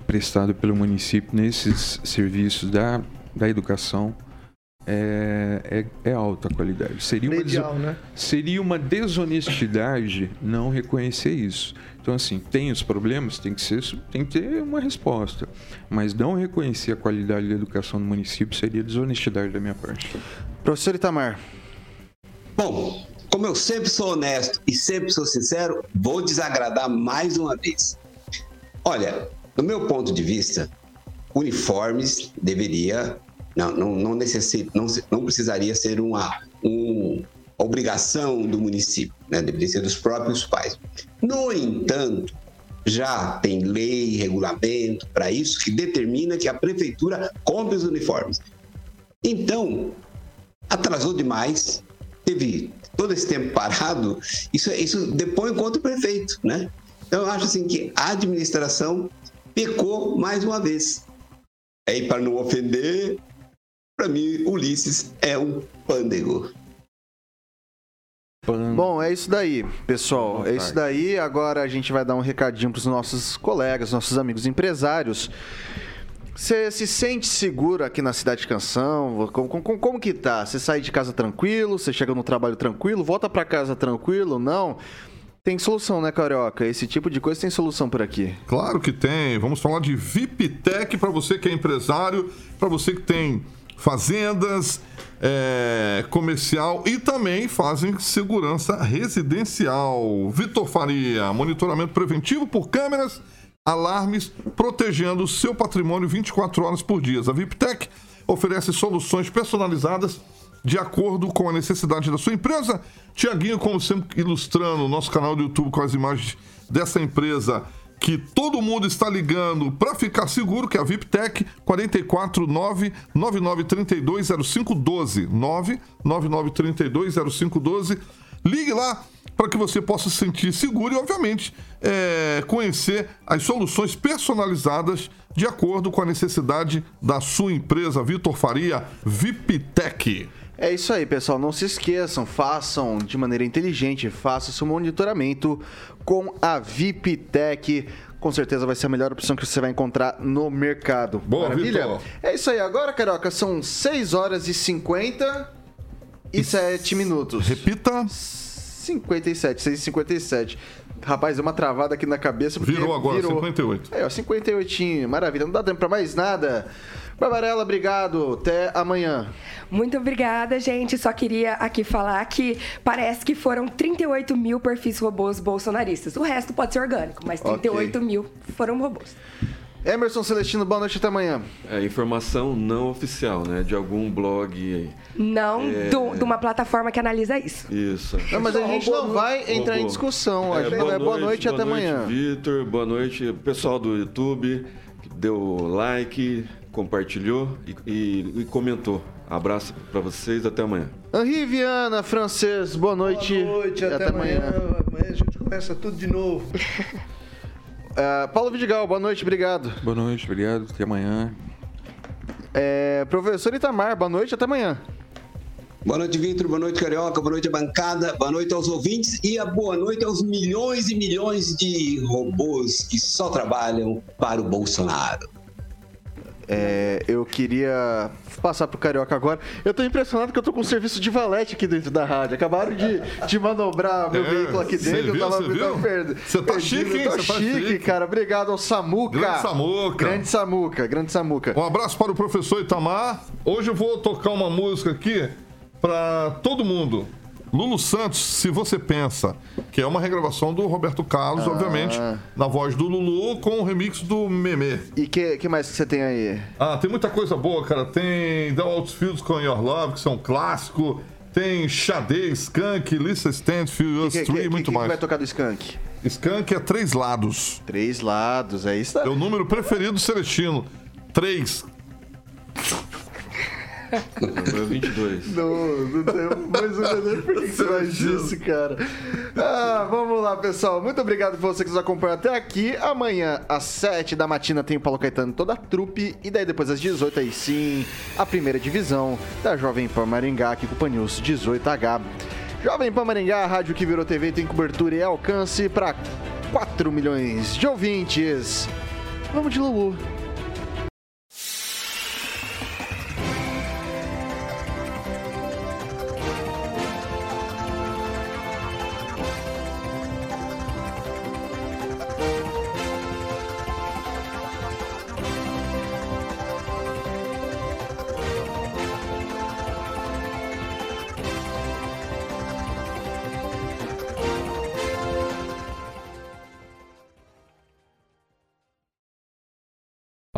prestada pelo município nesses serviços da, da educação é, é, é alta a qualidade. Seria uma, Medial, né? seria uma desonestidade não reconhecer isso. Então, assim, tem os problemas, tem que, ser, tem que ter uma resposta. Mas não reconhecer a qualidade da educação no município seria desonestidade da minha parte. Professor Itamar. Bom, como eu sempre sou honesto e sempre sou sincero, vou desagradar mais uma vez. Olha, do meu ponto de vista, uniformes deveria não não não, necessi- não, não precisaria ser uma um- obrigação do município, né? Deveria ser dos próprios pais. No entanto, já tem lei, regulamento para isso que determina que a prefeitura compre os uniformes. Então, atrasou demais, teve todo esse tempo parado, isso, isso depõe contra o prefeito, né? Então, eu acho assim que a administração pecou mais uma vez. Aí, para não ofender, para mim, Ulisses é um pândego. Bom, é isso daí, pessoal. É isso daí. Agora a gente vai dar um recadinho para os nossos colegas, nossos amigos empresários. Você se sente seguro aqui na Cidade de Canção? Como, como, como que tá? Você sai de casa tranquilo? Você chega no trabalho tranquilo? Volta para casa tranquilo? Não? Tem solução, né, Carioca? Esse tipo de coisa tem solução por aqui. Claro que tem. Vamos falar de VIPTech para você que é empresário, para você que tem fazendas, é, comercial e também fazem segurança residencial. Vitor Faria, monitoramento preventivo por câmeras, alarmes, protegendo o seu patrimônio 24 horas por dia. A VIPTech oferece soluções personalizadas de acordo com a necessidade da sua empresa. Tiaguinho, como sempre, ilustrando o nosso canal do YouTube com as imagens dessa empresa que todo mundo está ligando para ficar seguro, que é a VIPTech 449 9932 0512 99932 0512. Ligue lá para que você possa se sentir seguro e, obviamente, é, conhecer as soluções personalizadas de acordo com a necessidade da sua empresa. Vitor Faria, VIPTech. É isso aí, pessoal. Não se esqueçam, façam de maneira inteligente, façam seu monitoramento com a VIPTech. Com certeza vai ser a melhor opção que você vai encontrar no mercado. Boa, Maravilha? Vitor. É isso aí. Agora, Carioca, são 6 horas e 57 minutos. Repita. 57, 6 e 57. Rapaz, deu uma travada aqui na cabeça. Virou agora, 58. É, ó, 58. Maravilha. Não dá tempo pra mais nada. Barbarella, obrigado. Até amanhã. Muito obrigada, gente. Só queria aqui falar que parece que foram 38 mil perfis robôs bolsonaristas. O resto pode ser orgânico, mas 38 mil foram robôs. Emerson Celestino, boa noite até amanhã. É informação não oficial, né? De algum blog aí. Não É. do- de uma plataforma que analisa isso. Isso. Não, mas a gente não vai entrar em discussão. A gente é, boa noite, até amanhã. Vitor, boa noite. Pessoal do YouTube, que deu like, compartilhou e, e- e comentou. Abraço pra vocês, até amanhã. Henri Viana, francês, boa noite. Boa noite, E até, amanhã. Amanhã a gente começa tudo de novo. É, Paulo Vidigal, boa noite, obrigado. Boa noite, obrigado. Até amanhã. É, professor Itamar, boa noite, até amanhã. Boa noite, Vitor. Boa noite, Carioca. Boa noite, bancada. Boa noite aos ouvintes e a boa noite aos milhões e milhões de robôs que só trabalham para o Bolsonaro. É, eu queria passar pro Carioca agora. Eu tô impressionado que eu tô com um serviço de valete aqui dentro da rádio. Acabaram de, de manobrar meu É, veículo aqui dentro. viu, eu tava cê viu? perdido. Cê tá chique, hein? Tá chique, chique. cara. Obrigado ao Samuca. Grande Samuca. Grande Samuca, grande Samuca. Um abraço para o professor Itamar. Hoje eu vou tocar uma música aqui para todo mundo. Lulu Santos, se você pensa, que é uma regravação do Roberto Carlos, Ah. obviamente, na voz do Lulu com o remix do Meme. E que, que mais que você tem aí? Ah, tem muita coisa boa, cara. Tem The Outfields com Your Love, que são um clássico. Tem Xadê, Skunk, Lisa Stanfield, Us Que- que- Three, que- muito que mais. vai tocar do Skunk? Skunk é três lados. Três lados, é isso. É o número preferido do Celestino. Três. Número 22. Não, não tenho mais ou menos por que você faz isso, cara. Ah, vamos lá, pessoal. Muito obrigado por você que nos acompanhou até aqui. Amanhã, às 7 da matina, tem o Paulo Caetano toda a trupe. E daí, depois, às 18, aí sim, a primeira divisão da Jovem Pan Maringá, aqui com o Pan News 18H. Jovem Pan Maringá, a rádio que virou TV, tem cobertura e alcance para 4 milhões de ouvintes. Vamos de Lulu.